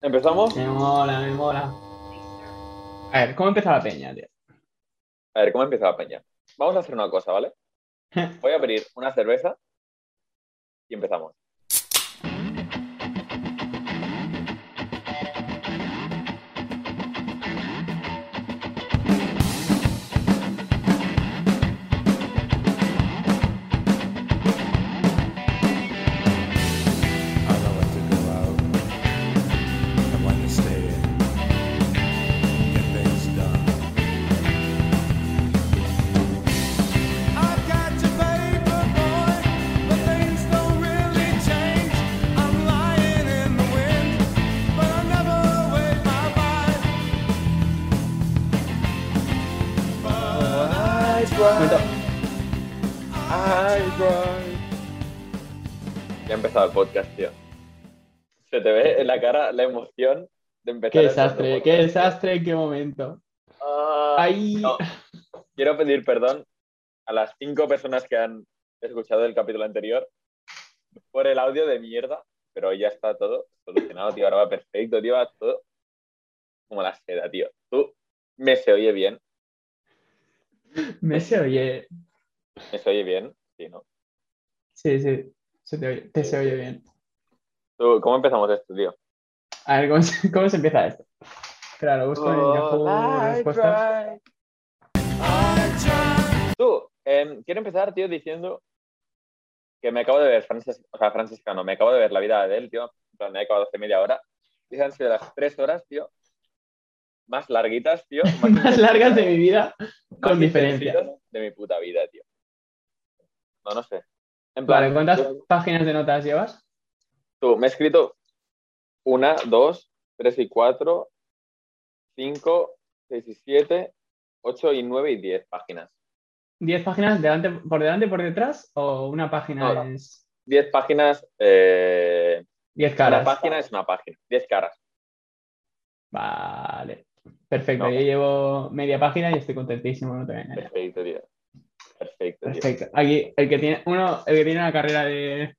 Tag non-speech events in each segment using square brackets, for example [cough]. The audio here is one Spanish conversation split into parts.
¿Empezamos? Me mola, me mola. A ver, ¿cómo empezó la peña, tío? A ver, ¿cómo empieza la peña? Vamos a hacer una cosa, ¿vale? [laughs] Voy a abrir una cerveza y empezamos. La cara la emoción de empezar. Qué desastre, qué desastre, en qué momento. Ah, no. Quiero pedir perdón a las cinco personas que han escuchado el capítulo anterior por el audio de mierda, pero ya está todo solucionado, tío. Ahora va perfecto, tío. Va todo como la seda, tío. Tú me se oye bien, Me se oye. me se oye bien, sí, ¿no? Sí, sí. Se te, oye, te se oye bien. Tú, ¿Cómo empezamos esto, tío? A ver, ¿cómo se, [laughs] cómo se empieza esto? Lo busco en Oh, Yahoo Respuestas. Tú, em, quiero empezar, tío, diciendo que me acabo de ver, Frances, o sea, Franciscano, me acabo de ver la vida de él, tío. Me he acabado hace media hora. Y han sido las tres horas, tío, más larguitas, tío. [laughs] Más largas de mi vida, con diferencia. De mi puta vida, tío. No, no sé. En plan, Vale, ¿cuántas páginas de notas llevas? Tú, me he escrito una, dos, tres y cuatro, cinco, seis y siete, ocho y nueve y diez páginas. ¿Diez páginas delante, por delante y por detrás? ¿O una página No, es Diez páginas, eh, diez cada caras? página es una página. Diez caras. Vale. Perfecto, No. yo llevo media página y estoy contentísimo, no te. Perfecto, tío. Perfecto, tío. Perfecto. Aquí, el que tiene, uno, el que tiene una carrera de,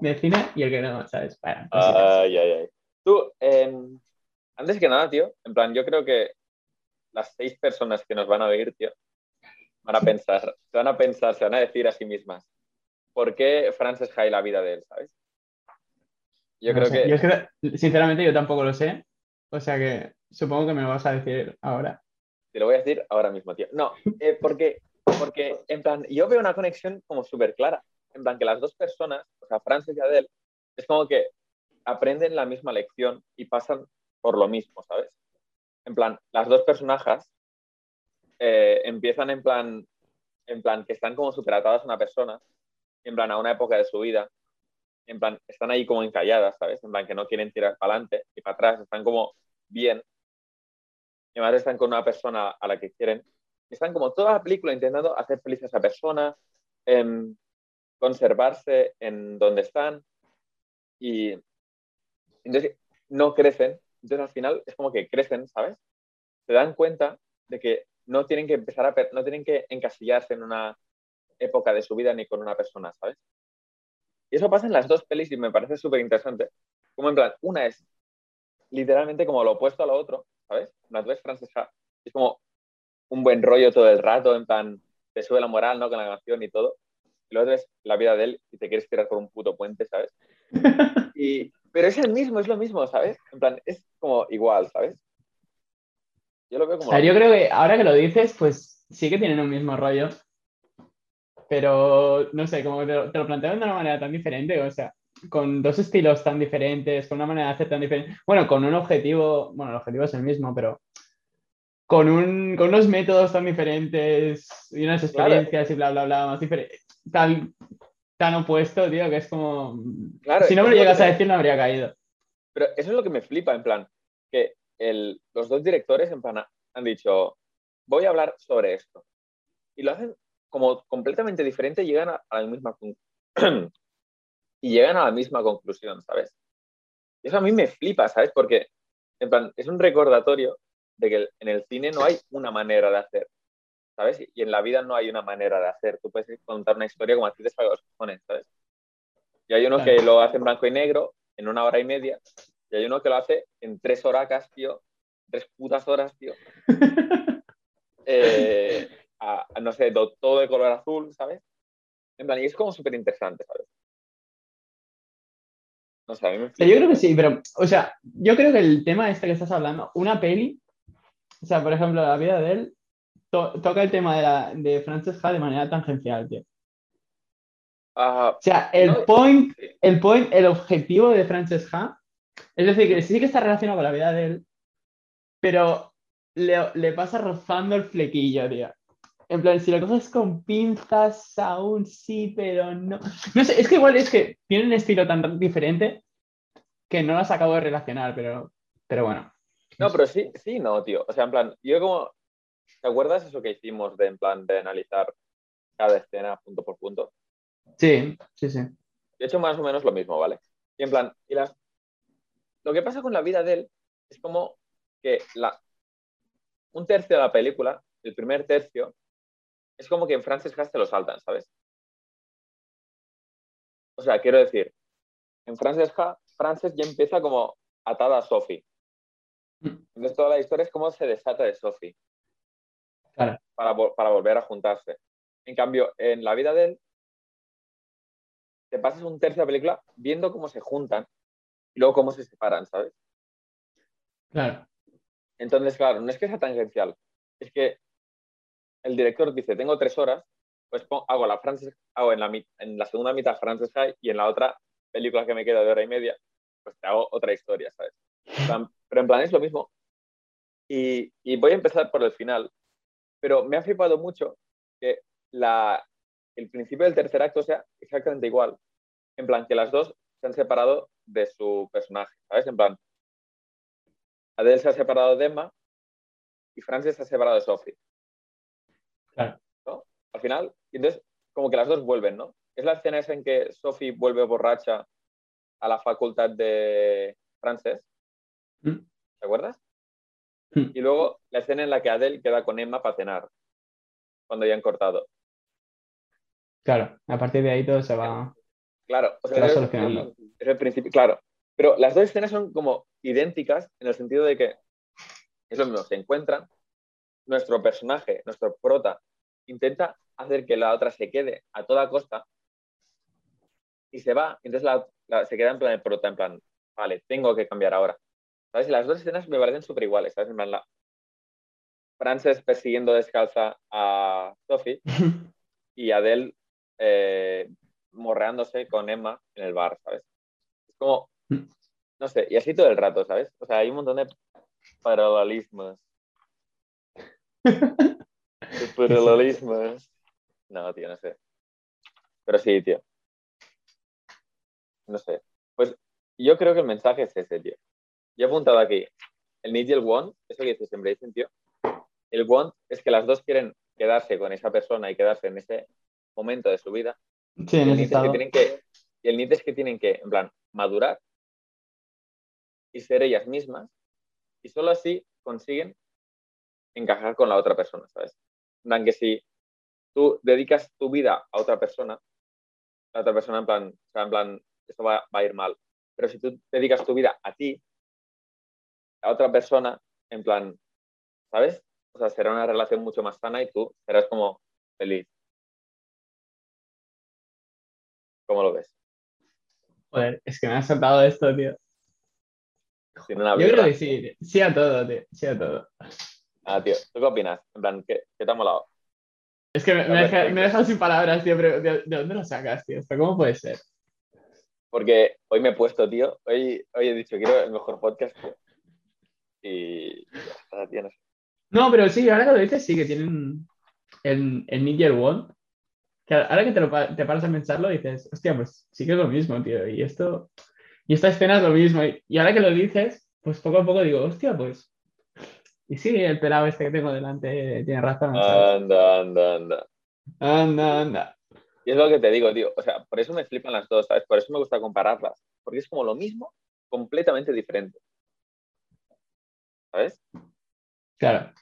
de cine y el que no, ¿sabes? Bueno, cositas. Ay, ay, ay. Tú, em, antes que nada, tío, en plan, yo creo que las seis personas que nos van a oír, tío, van a pensar, se van a pensar, se van a decir a sí mismas, ¿por qué Frances High la vida de él, sabes? Yo No creo sé. que, Yo es que, sinceramente, yo tampoco lo sé. O sea que supongo que me lo vas a decir ahora. te lo voy a decir ahora mismo, tío. No, eh, porque, porque, en plan, yo veo una conexión como súper clara. En plan, que las dos personas, o sea, Frances y Adele, es como que aprenden la misma lección y pasan por lo mismo, ¿sabes? En plan, las dos personajes eh, empiezan en plan, en plan, que están como súper atadas a una persona, en plan, a una época de su vida, en plan, están ahí como encalladas, ¿sabes? En plan, que no quieren tirar para adelante y para atrás, están como bien, y además están con una persona a la que quieren. Están como toda la película intentando hacer feliz a esa persona, em, conservarse en donde están y entonces no crecen. Entonces al final es como que crecen, ¿sabes? Se dan cuenta de que no tienen que empezar a, no tienen que encasillarse en una época de su vida ni con una persona, ¿sabes? Y eso pasa en las dos pelis y me parece súper interesante. Como en plan, una es literalmente como lo opuesto a lo otro, ¿sabes? Las ves francesa, es como un buen rollo todo el rato, en plan, te sube la moral, ¿no? Con la canción y todo. Y luego ves la vida de él y te quieres tirar por un puto puente, ¿sabes? [laughs] Y, pero es el mismo, es lo mismo, ¿sabes? En plan, es como igual, ¿sabes? Yo lo veo como... A ver, yo creo que ahora que lo dices, pues sí que tienen un mismo rollo. Pero no sé, como te lo, te lo plantean de una manera tan diferente, o sea, con dos estilos tan diferentes, con una manera de hacer tan diferente. Bueno, con un objetivo, bueno, el objetivo es el mismo, pero con, un, con unos métodos tan diferentes y unas Claro. experiencias y bla, bla, bla, más diferentes. Tan, tan opuesto, tío, que es como. Claro, si no me lo llegas que a decir, no habría caído. Pero eso es lo que me flipa, en plan, que el- los dos directores en plan, han dicho, voy a hablar sobre esto. Y lo hacen como completamente diferente y llegan a, a la misma [clears throat] y llegan a la misma conclusión, ¿sabes? Y eso a mí me flipa, ¿sabes? Porque, en plan, es un recordatorio de que en el cine no hay una manera de hacer, ¿sabes? Y en la vida no hay una manera de hacer. Tú puedes contar una historia como a ti te salga los cojones, ¿sabes? Y hay Claro. que lo hacen blanco y negro en una hora y media, y hay uno que lo hace en tres horacas, tío. Tres putas horas, tío. [laughs] Eh, a- a, no sé, do- todo de color azul, ¿sabes? En plan, y es como súper interesante, ¿sabes? No sé, a mí me sea, yo creo que sí, pero, o sea, yo creo que el tema este que estás hablando, una peli, o sea, por ejemplo, la vida de él, to- toca el tema de, la, de Frances Ha de manera tangencial, tío. O sea, el No, point, el point, el objetivo de Frances Ha, es decir, que sí que está relacionado con la vida de él, pero le, le pasa rozando el flequillo, tío. En plan, si lo coges con pinzas, aún sí, pero no. No sé, es que igual es que tiene un estilo tan diferente que no las acabo de relacionar, pero, pero bueno. No, pero sí, sí, no, tío. O sea, en plan, yo como. ¿Te acuerdas eso que hicimos de, en plan, de analizar cada escena punto por punto? Sí, sí, sí. Yo he hecho más o menos lo mismo, ¿vale? Y en plan, y las... lo que pasa con la vida de él es como que la... un tercio de la película, el primer tercio, es como que en Frances Ha se lo saltan, ¿sabes? O sea, quiero decir, en Frances Ha, Frances ya empieza como atada a Sophie. Entonces toda la historia es cómo se desata de Sophie Claro. para, vol- para volver a juntarse. En cambio, en la vida de él, te pasas un tercio de la película viendo cómo se juntan y luego cómo se separan, ¿sabes? Claro. Entonces, claro, no es que sea tangencial, es que el director dice, tengo tres horas, pues hago la Frances, hago en la, en la segunda mitad Frances High y en la otra película que me queda de hora y media, pues te hago otra historia, ¿sabes? Pero en plan es lo mismo. Y, y voy a empezar por el final, pero me ha flipado mucho que la, el principio del tercer acto sea exactamente igual. En plan, que las dos se han separado de su personaje, ¿sabes? En plan, Adele se ha separado de Emma y Frances se ha separado de Sophie. Claro. ¿no? Al final, y entonces, como que las dos vuelven, ¿no? Es la escena esa en que Sophie vuelve borracha a la facultad de Frances. ¿Te acuerdas? Y luego la escena en la que Adele queda con Emma para cenar, cuando ya han cortado. Claro. A partir de ahí todo se va. Claro, o Se sea, va es, solucionando. es el principio, claro. Pero las dos escenas son como idénticas en el sentido de que es lo mismo, se encuentran, nuestro personaje, nuestro prota, intenta hacer que la otra se quede a toda costa y se va, entonces la, la- se queda en plan el prota, en plan, vale, tengo que cambiar ahora. ¿Sabes? Y las dos escenas me parecen súper iguales, ¿sabes? En plan, la Frances persiguiendo descalza a Sophie [laughs] y Adele eh, morreándose con Emma en el bar, ¿sabes? Es como, no sé, y así todo el rato, ¿sabes? O sea, hay un montón de paralelismos. [laughs] De paralelismos. No, tío, no sé. Pero sí, tío. No sé. Pues yo creo que el mensaje es ese, tío. Yo he apuntado aquí el need y el want, eso que dice, siempre dicen, tío. El want es que las dos quieren quedarse con esa persona y quedarse en ese momento de su vida. Sí, en el need es que tienen que, y el need es que tienen que, en plan, madurar y ser ellas mismas, y solo así consiguen encajar con la otra persona, ¿sabes? En plan, que si tú dedicas tu vida a otra persona, la otra persona, en plan, o sea, en plan, esto va, va a ir mal. Pero si tú dedicas tu vida a ti, a otra persona, en plan, ¿sabes? O sea, será una relación mucho más sana y tú serás como feliz. ¿Cómo lo ves? Joder, es que me has saltado esto, tío. Sin una Yo creo que sí, tío. Sí a todo, tío. Sí a todo. Ah, tío, ¿tú qué opinas? En plan, ¿qué, qué te ha molado? Es que me, me, deja- me dejas sin palabras, tío, pero ¿de, de dónde lo sacas, tío? ¿Esto cómo puede ser? Porque hoy me he puesto, tío, hoy, hoy he dicho, quiero el mejor podcast, tío. Y ya está, tío, no pero sí, ahora que lo dices, sí que tienen el, el el Want. Que ahora que te, lo, te paras a pensarlo, dices, hostia, pues sí que es lo mismo, tío. Y esto, y esta escena es lo mismo. Y, y ahora que lo dices, pues poco a poco digo, hostia, pues. Y sí, el pelado este que tengo delante tiene razón. ¿sabes? Anda, anda, anda. Anda, anda. Y es lo que te digo, tío. O sea, por eso me flipan las dos, ¿sabes? Por eso me gusta compararlas. Porque es como lo mismo, completamente diferente. ¿Sabes? Claro.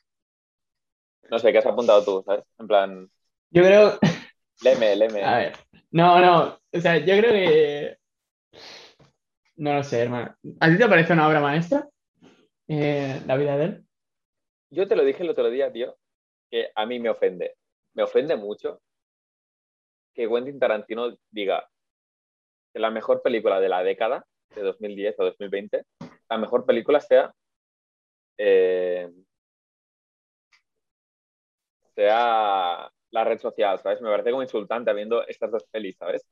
No sé, ¿qué has apuntado tú, ¿sabes? En plan, Yo creo, leme, leme. [laughs] A ver. No, no. O sea, yo creo que. No lo sé, hermano. ¿A ti te parece una obra maestra? Eh, la vida de él. Yo te lo dije el otro día, tío, que a mí me ofende. Me ofende mucho que Quentin Tarantino diga que la mejor película de la década, de 2010 o 2020, la mejor película sea eh, sea la red social, ¿sabes? Me parece como insultante viendo estas dos pelis, ¿sabes?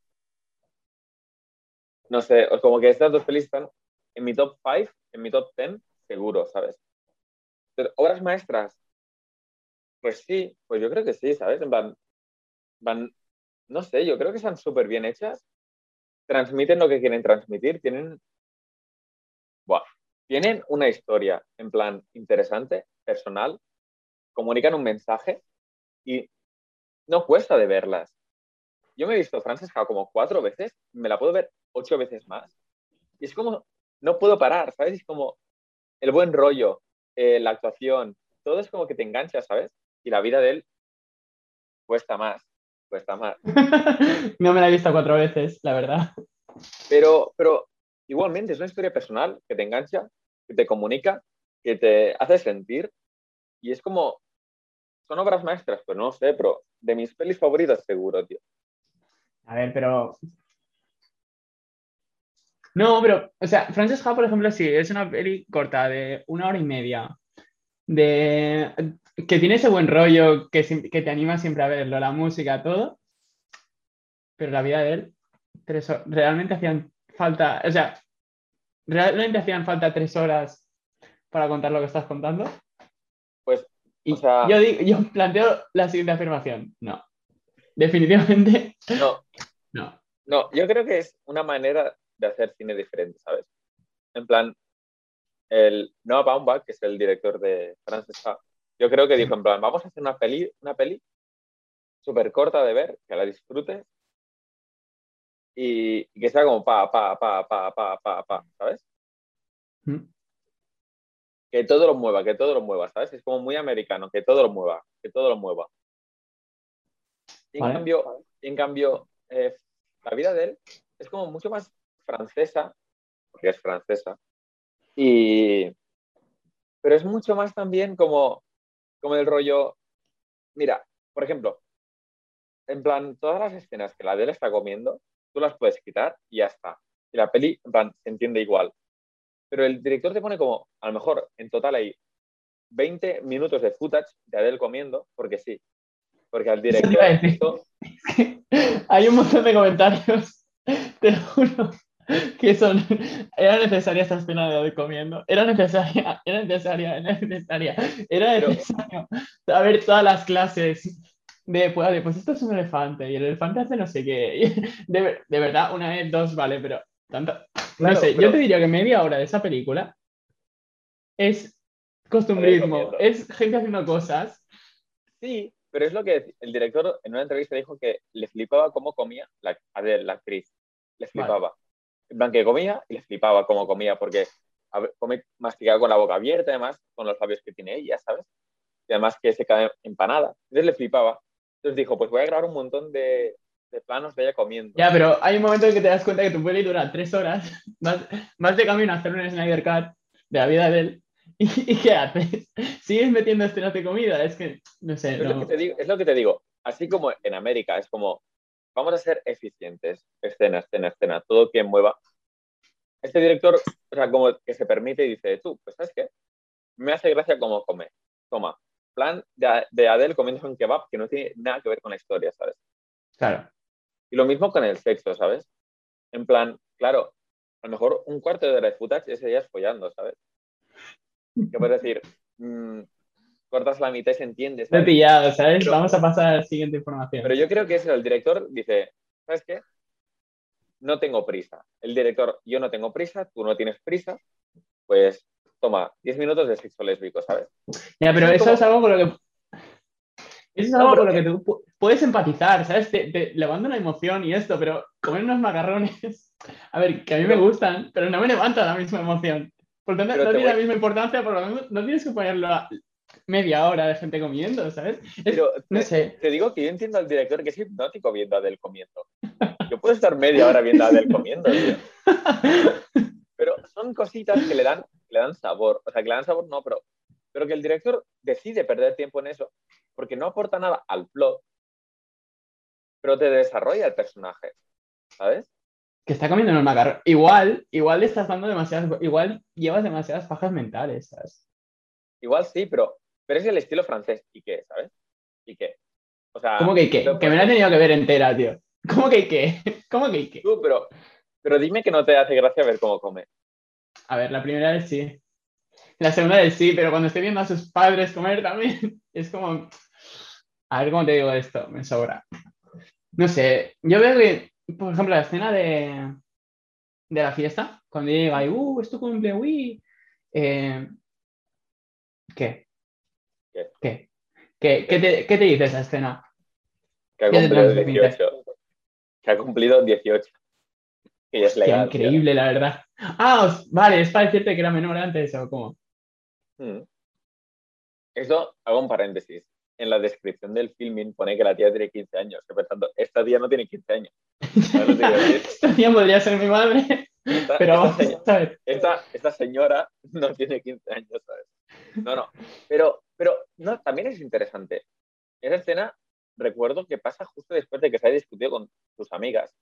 No sé, como que estas dos pelis están en mi top 5, en mi top 10, seguro, ¿sabes? Pero, obras maestras, pues sí, pues yo creo que sí, ¿sabes? Plan, van, no sé, yo creo que están súper bien hechas, transmiten lo que quieren transmitir, tienen, tienen una historia en plan interesante, personal, comunican un mensaje y no cuesta de verlas. Yo me he visto Francesca como cuatro veces, me la puedo ver ocho veces más. Y es como, no puedo parar, ¿sabes? Es como el buen rollo, eh, la actuación, todo es como que te engancha, ¿sabes? Y la vida de él cuesta más, cuesta más. [laughs] no me la he visto cuatro veces, la verdad. Pero, pero igualmente es una historia personal que te engancha, que te comunica, que te hace sentir. Y es como, son obras maestras, pues no sé, pero de mis pelis favoritas seguro, tío. A ver, pero. No, pero, o sea, Frances Ha, por ejemplo, sí, es una peli corta de una hora y media. De que tiene ese buen rollo que te anima siempre a verlo, la música, todo. Pero la vida de él, tres horas, realmente hacían falta, o sea, realmente hacían falta tres horas para contar lo que estás contando. Pues, Y o sea- yo, digo, yo planteo la siguiente afirmación. No. Definitivamente, no, [laughs] no. no, yo creo que es una manera de hacer cine diferente, ¿sabes? En plan, el Noah Baumbach, que es el director de Frances Ha, yo creo que dijo en plan, vamos a hacer una peli, una peli súper corta de ver, que la disfrutes y, y que sea como pa, pa, pa, pa, pa, pa, pa, ¿sabes? Mm. Que todo lo mueva, que todo lo mueva, ¿sabes? Es como muy americano, que todo lo mueva, que todo lo mueva. Y en Vale. cambio, en cambio eh, la vida de él es como mucho más francesa, porque es francesa, y, pero es mucho más también como, como el rollo, mira, por ejemplo, en plan, todas las escenas que la de él está comiendo, tú las puedes quitar y ya está. Y la peli, se entiende igual. Pero el director te pone como, a lo mejor, en total hay 20 minutos de footage de Adele comiendo, porque sí. Porque al director esto- [laughs] Hay un montón de comentarios, [laughs] te lo juro, que son. Era necesaria esta escena de hoy comiendo. Era necesaria, era necesaria, era necesaria. Era necesario saber todas las clases de, pues, de, pues esto es un elefante y el elefante hace no sé qué. [laughs] De, de verdad, una vez, dos, vale, pero tanto. Claro, no sé, pero- yo te diría que media hora de esa película es costumbrismo, es gente haciendo cosas. Sí, pero es lo que el director en una entrevista dijo que le flipaba cómo comía la, Adele, la actriz. Le flipaba. En plan, que comía y le flipaba cómo comía, porque a come masticada con la boca abierta, además, con los labios que tiene ella, ¿sabes? Y además que se cae empanada. Entonces le flipaba. Entonces dijo, pues voy a grabar un montón de, de planos de ella comiendo. Ya, pero hay un momento en que te das cuenta que tu peli dura tres horas, [laughs] vas, vas de camino a hacer un Snyder Cut de la vida de él, ¿y, y qué haces? [laughs] ¿Sigues metiendo escenas de comida? Es que, no sé, Pero es, lo no. que te digo, es lo que te digo. Así como en América es como, vamos a ser eficientes. Escena, escena, escena. Todo quien mueva. Este director, o sea, como que se permite y dice, tú, pues ¿sabes qué? Me hace gracia cómo come. Toma. Plan de, de Adele comiendo un kebab que no tiene nada que ver con la historia, ¿sabes? Claro. Y lo mismo con el sexo, ¿sabes? En plan, claro, a lo mejor un cuarto de hora de footage ese día es follando, ¿sabes? Que puedes decir, mm, cortas la mitad y se entiende, Te he ¿sabes? pillado, ¿sabes? Pero- Vamos a pasar a la siguiente información. Pero yo creo que es el director dice, ¿sabes qué? No tengo prisa. El director, yo no tengo prisa, tú no tienes prisa, pues toma, 10 minutos de sexo lésbico, ¿sabes? Ya, pero es eso es algo con lo que. Eso es No, algo pero con lo que tú pu- puedes empatizar, ¿sabes? Te, te levanta una emoción y esto, pero comer unos macarrones, [laughs] a ver, que a mí me gustan, pero no me levanta la misma emoción. Por tanto, Pero no tiene la misma importancia, por lo menos no tienes que ponerlo a media hora de gente comiendo, ¿sabes? Es- Pero no te, sé. te digo que yo entiendo al director que es hipnótico viendo a Adele comiendo. Yo puedo estar media hora viendo a Adele comiendo, tío. [laughs] Pero son cositas que le dan, le dan sabor. O sea, que le dan sabor no, pero, pero que el director decide perder tiempo en eso porque no aporta nada al plot, pero te desarrolla el personaje, ¿sabes? Que está comiendo en el macarrón. Igual, igual le estás dando demasiadas. Igual llevas demasiadas pajas mentales, ¿sabes? Igual sí, pero, pero es el estilo francés. ¿Y qué, sabes? ¿Y qué? O sea, ¿Cómo que qué? lo- Que me la he tenido que ver entera, tío. ¿Cómo que qué? [laughs] ¿Cómo que qué? tú, pero, pero dime que no te hace gracia ver cómo come. A ver, la primera vez sí. La segunda vez sí, pero cuando estoy viendo a sus padres comer también, [laughs] es como. A ver cómo te digo esto, me sobra. No sé, yo veo que, por ejemplo, la escena de, de la fiesta, cuando llega y, uh, es tu cumple, uy. eh, ¿Qué? ¿Qué? ¿Qué? ¿Qué, qué te, qué te dice esa escena? Que ha ¿Qué te cumplido transmite? 18. Que ha cumplido 18. Que es Qué legal. increíble, la verdad. Ah, vale, es para decirte que era menor antes o cómo. Mm. Esto, hago un paréntesis. En la descripción del filming pone que la tía tiene 15 años. Estoy pensando, esta tía no tiene 15 años. ¿Sabes lo que quiero decir? Esta tía podría ser mi madre, Esta, pero señora- esta, esta señora no tiene 15 años, ¿sabes? No, no. Pero, pero no, también es interesante. Esa escena, recuerdo que pasa justo después de que se haya discutido con sus amigas.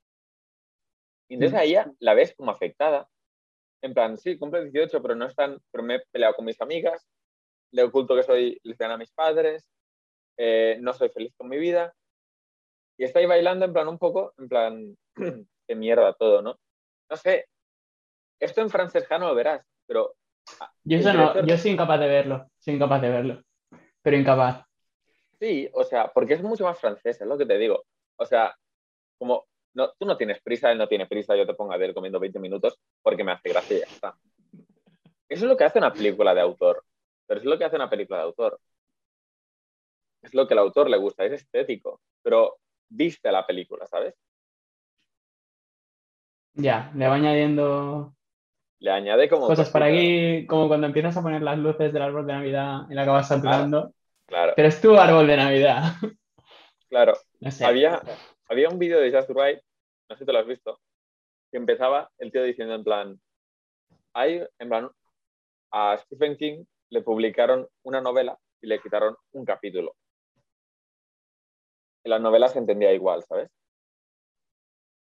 Y entonces a ella la ves como afectada. En plan, sí, cumple 18, pero no están, pero me he peleado con mis amigas, le oculto que soy lesbiana a mis padres, eh, no soy feliz con mi vida. Y está ahí bailando en plan un poco, en plan, [clears throat] qué mierda todo, ¿no? No sé. Esto en francescano lo verás, pero Yo eso no, yo soy incapaz de verlo, soy incapaz de verlo, pero incapaz. Sí, o sea, porque es mucho más francés, es lo que te digo. O sea, como no, tú no tienes prisa, él no tiene prisa, yo te pongo a ver comiendo 20 minutos porque me hace gracia y ya está. Eso es lo que hace una película de autor. Pero es lo que hace una película de autor. Es lo que al autor le gusta, es estético. Pero viste la película, ¿sabes? Ya, le va añadiendo Le añade como. cosas para aquí, como cuando empiezas a poner las luces del árbol de Navidad y la acabas saturando. Claro, Pero es tu árbol de Navidad. claro. [laughs] No sé. Había, había un vídeo de Just Right, no sé si te lo has visto, que empezaba el tío diciendo en plan, hay, en plan, a Stephen King le publicaron una novela y le quitaron un capítulo. Y la novela se entendía igual, ¿sabes?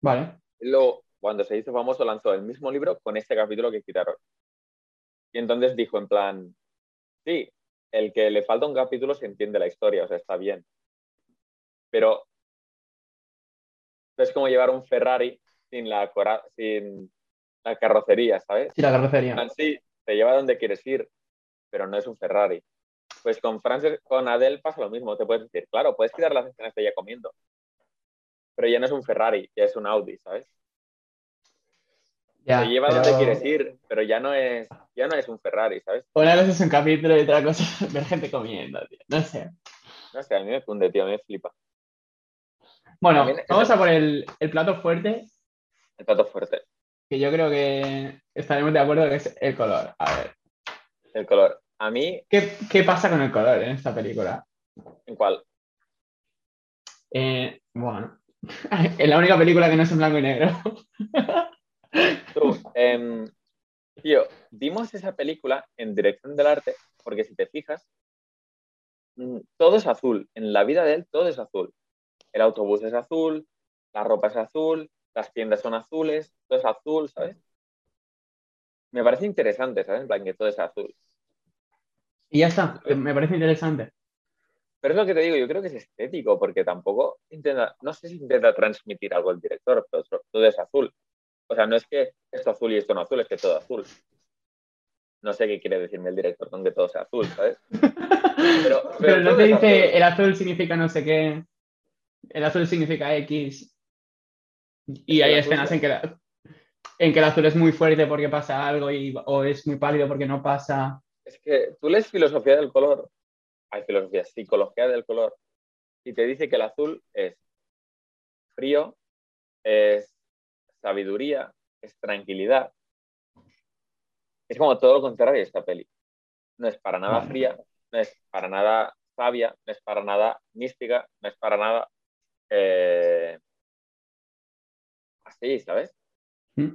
Vale. Luego, cuando se hizo famoso, lanzó el mismo libro con este capítulo que quitaron. Y entonces dijo en plan, sí, el que le falta un capítulo se entiende la historia, o sea, está bien. Pero es como llevar un Ferrari sin la, cora- sin la carrocería, ¿sabes? Sí, la carrocería. sí, te lleva donde quieres ir, pero no es un Ferrari. Pues con Frances, con Adele pasa lo mismo, te puedes decir, claro, puedes quitar las escenas de ella comiendo, pero ya no es un Ferrari, ya es un Audi, ¿sabes? Ya, te lleva pero donde quieres ir, pero ya no es, ya no es un Ferrari, ¿sabes? Una cosa es un capítulo y otra cosa [laughs] ver gente comiendo, tío. No sé. No sé, a mí me funde, tío, a mí me flipa. Bueno, También- vamos a por el, el plato fuerte, El plato fuerte, que yo creo que estaremos de acuerdo que es el color. A ver, el color. A mí, ¿qué, qué pasa con el color en esta película? ¿en cuál? Eh, bueno, [laughs] es la única película que no es en blanco y negro. Tú, em, tío, vimos esa película en dirección del arte, porque si te fijas, mm, todo es azul. En la vida de él, todo es azul. El autobús es azul, la ropa es azul, las tiendas son azules, todo es azul, ¿sabes? Me parece interesante, ¿sabes? En plan, que todo es azul. Y ya está, me parece interesante. Pero es lo que te digo, yo creo que es estético, porque tampoco intenta, no sé si intenta transmitir algo el director, pero todo- es azul. O sea, no es que esto azul y esto no azul, es que todo azul. No sé qué quiere decirme el director con que todo sea azul, ¿sabes? [laughs] Pero, Pero no te dice azul. el azul significa no sé qué, el azul significa X. Y hay escenas en que, la- en que el azul es muy fuerte porque pasa algo y, o es muy pálido porque no pasa. Es que tú lees filosofía del color, hay filosofía, psicología del color, y te dice que el azul es frío, es sabiduría, es tranquilidad. Es como todo lo contrario de esta peli. No es para nada fría, no es para nada sabia, no es para nada mística, no es para nada eh, así, ¿sabes? ¿Mm?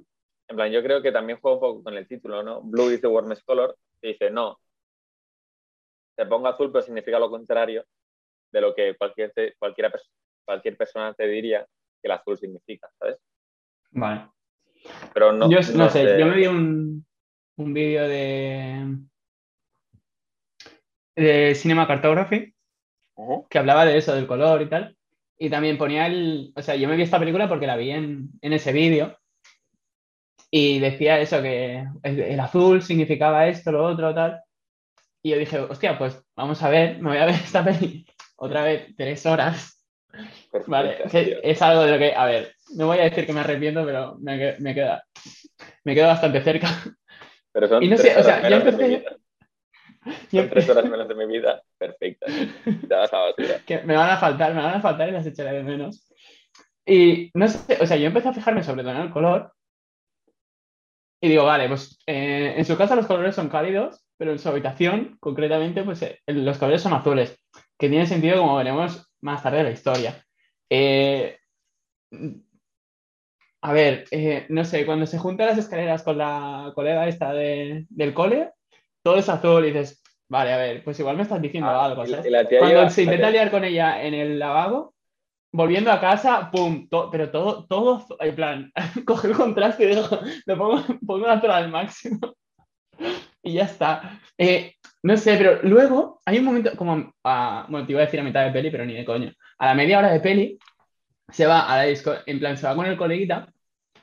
En plan, yo creo que también juega un poco con el título, ¿no? Blue is the warmest color. Que dice, no, te pongo azul, pero significa lo contrario de lo que cualquier, cualquiera, cualquier persona te diría que el azul significa, ¿sabes? Vale. Pero no, yo no, sé, yo me vi un, un vídeo de, de Cinema Cartography que hablaba de eso, del color y tal. Y también ponía el. O sea, yo me vi esta película porque la vi en, en ese vídeo. Y decía eso, que el, azul significaba esto, lo otro, tal. Y yo dije, hostia, pues vamos a ver, me voy a ver esta peli [laughs] otra vez, tres horas. Perfecto, Vale, es algo de lo que, a ver, no voy a decir que me arrepiento, pero me, me queda, me quedo bastante cerca. Pero son y no tres sé, o sea, horas yo empecé- [laughs] Son tres horas menos de mi vida. Perfecta. [laughs] Que me van a faltar, me van a faltar y las echaré de menos. Y no sé, o sea, yo empecé a fijarme sobre todo en el color y digo, vale, pues eh, en su casa los colores son cálidos, pero en su habitación, concretamente, pues eh, los colores son azules, que tiene sentido como veremos más tarde en la historia. Eh, a ver, no sé, cuando se juntan las escaleras con la colega esta de- del cole, todo es azul y dices, vale, a ver, pues igual me estás diciendo Ah, algo, la- ¿sabes? la tía Cuando lleva- se intenta liar con ella en el lavabo, volviendo a casa, pum, to- pero todo, todo, en plan, [laughs] coge el contraste y digo, lo pongo, pongo la azul al máximo [laughs] y ya está. Eh, no sé, pero luego hay un momento como, a- bueno, te iba a decir a mitad de peli, pero ni de coño. A la media hora de peli, se va a la disco, en plan, se va con el coleguita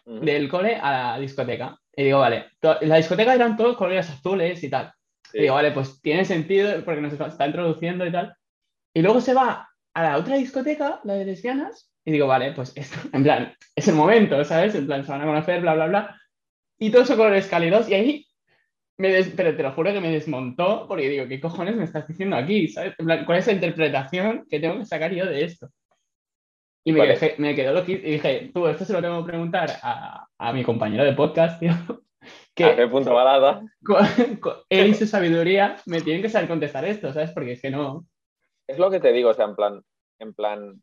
del cole a la discoteca. Y digo, vale, to- en la discoteca eran todos colores azules y tal. Sí. Y digo, vale, pues tiene sentido porque nos está está introduciendo y tal. Y luego se va a la otra discoteca, la de lesbianas, y digo, vale, pues esto, en plan, es el momento, ¿sabes? En plan, se van a conocer, bla, bla, bla. Y todos son colores cálidos, y ahí, me des- pero te lo juro que me desmontó, porque digo, ¿qué cojones me estás diciendo aquí? ¿Sabes? En plan, ¿cuál es la interpretación que tengo que sacar yo de esto? Y me, me quedó loquito y dije, tú, esto se lo tengo que preguntar a, a mi compañero de podcast, tío. [laughs] Que, Café punto balada. [laughs] con- con él y su sabiduría me tienen que saber contestar esto, ¿sabes? Porque es que no. Es lo que te digo, o sea, en plan, en plan,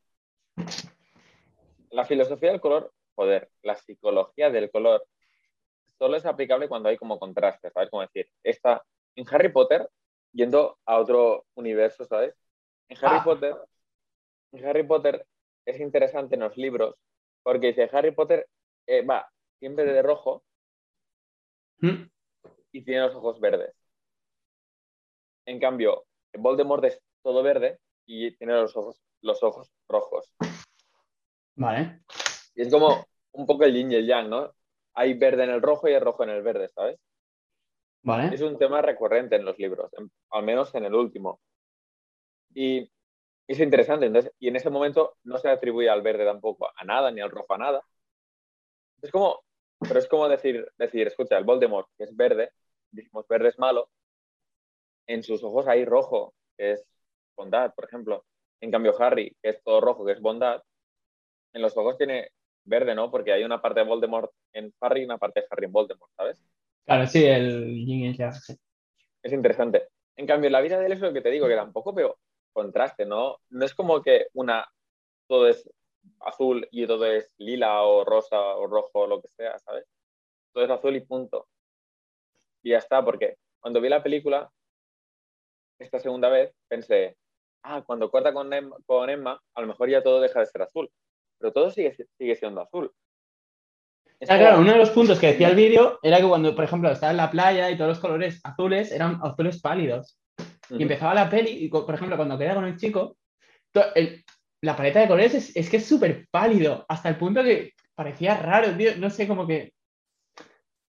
la filosofía del color, joder, la psicología del color solo es aplicable cuando hay como contraste, ¿sabes? Como decir, esta, en Harry Potter, yendo a otro universo, ¿sabes? En Harry Ah. Potter, en Harry Potter es interesante en los libros porque dice, Harry Potter eh, va siempre de rojo ¿Mm? y tiene los ojos verdes. En cambio, Voldemort es todo verde y tiene los ojos, los ojos rojos. Vale. Y es como un poco el yin y el yang, ¿no? Hay verde en el rojo y hay rojo en el verde, ¿sabes? Vale. Es un tema recurrente en los libros, en- al menos en el último. Y es interesante, entonces, y en ese momento no se atribuye al verde tampoco a nada, ni al rojo a nada. Es como, pero es como decir, decir, escucha, el Voldemort, que es verde, decimos verde es malo, en sus ojos hay rojo, que es bondad, por ejemplo. En cambio, Harry, que es todo rojo, que es bondad, en los ojos tiene verde, ¿no? Porque hay una parte de Voldemort en Harry y una parte de Harry en Voldemort, ¿sabes? Claro, sí, el yin y el yang, es interesante. En cambio, en la vida de él es lo que te digo, que tampoco veo contraste, ¿no? No es como que una todo es azul y todo es lila o rosa o rojo o lo que sea, ¿sabes? Todo es azul y punto. Y ya está, porque cuando vi la película, esta segunda vez, pensé, ah, cuando corta con Emma, con Emma, a lo mejor ya todo deja de ser azul. Pero todo sigue, sigue siendo azul. Ah, claro, uno de los puntos que decía el vídeo era que cuando, por ejemplo, estaba en la playa y todos los colores azules eran azules pálidos. Y empezaba la peli, y, por ejemplo, cuando queda con el chico, el- la paleta de colores es, es que es súper pálido, hasta el punto que parecía raro, tío. No sé, como que.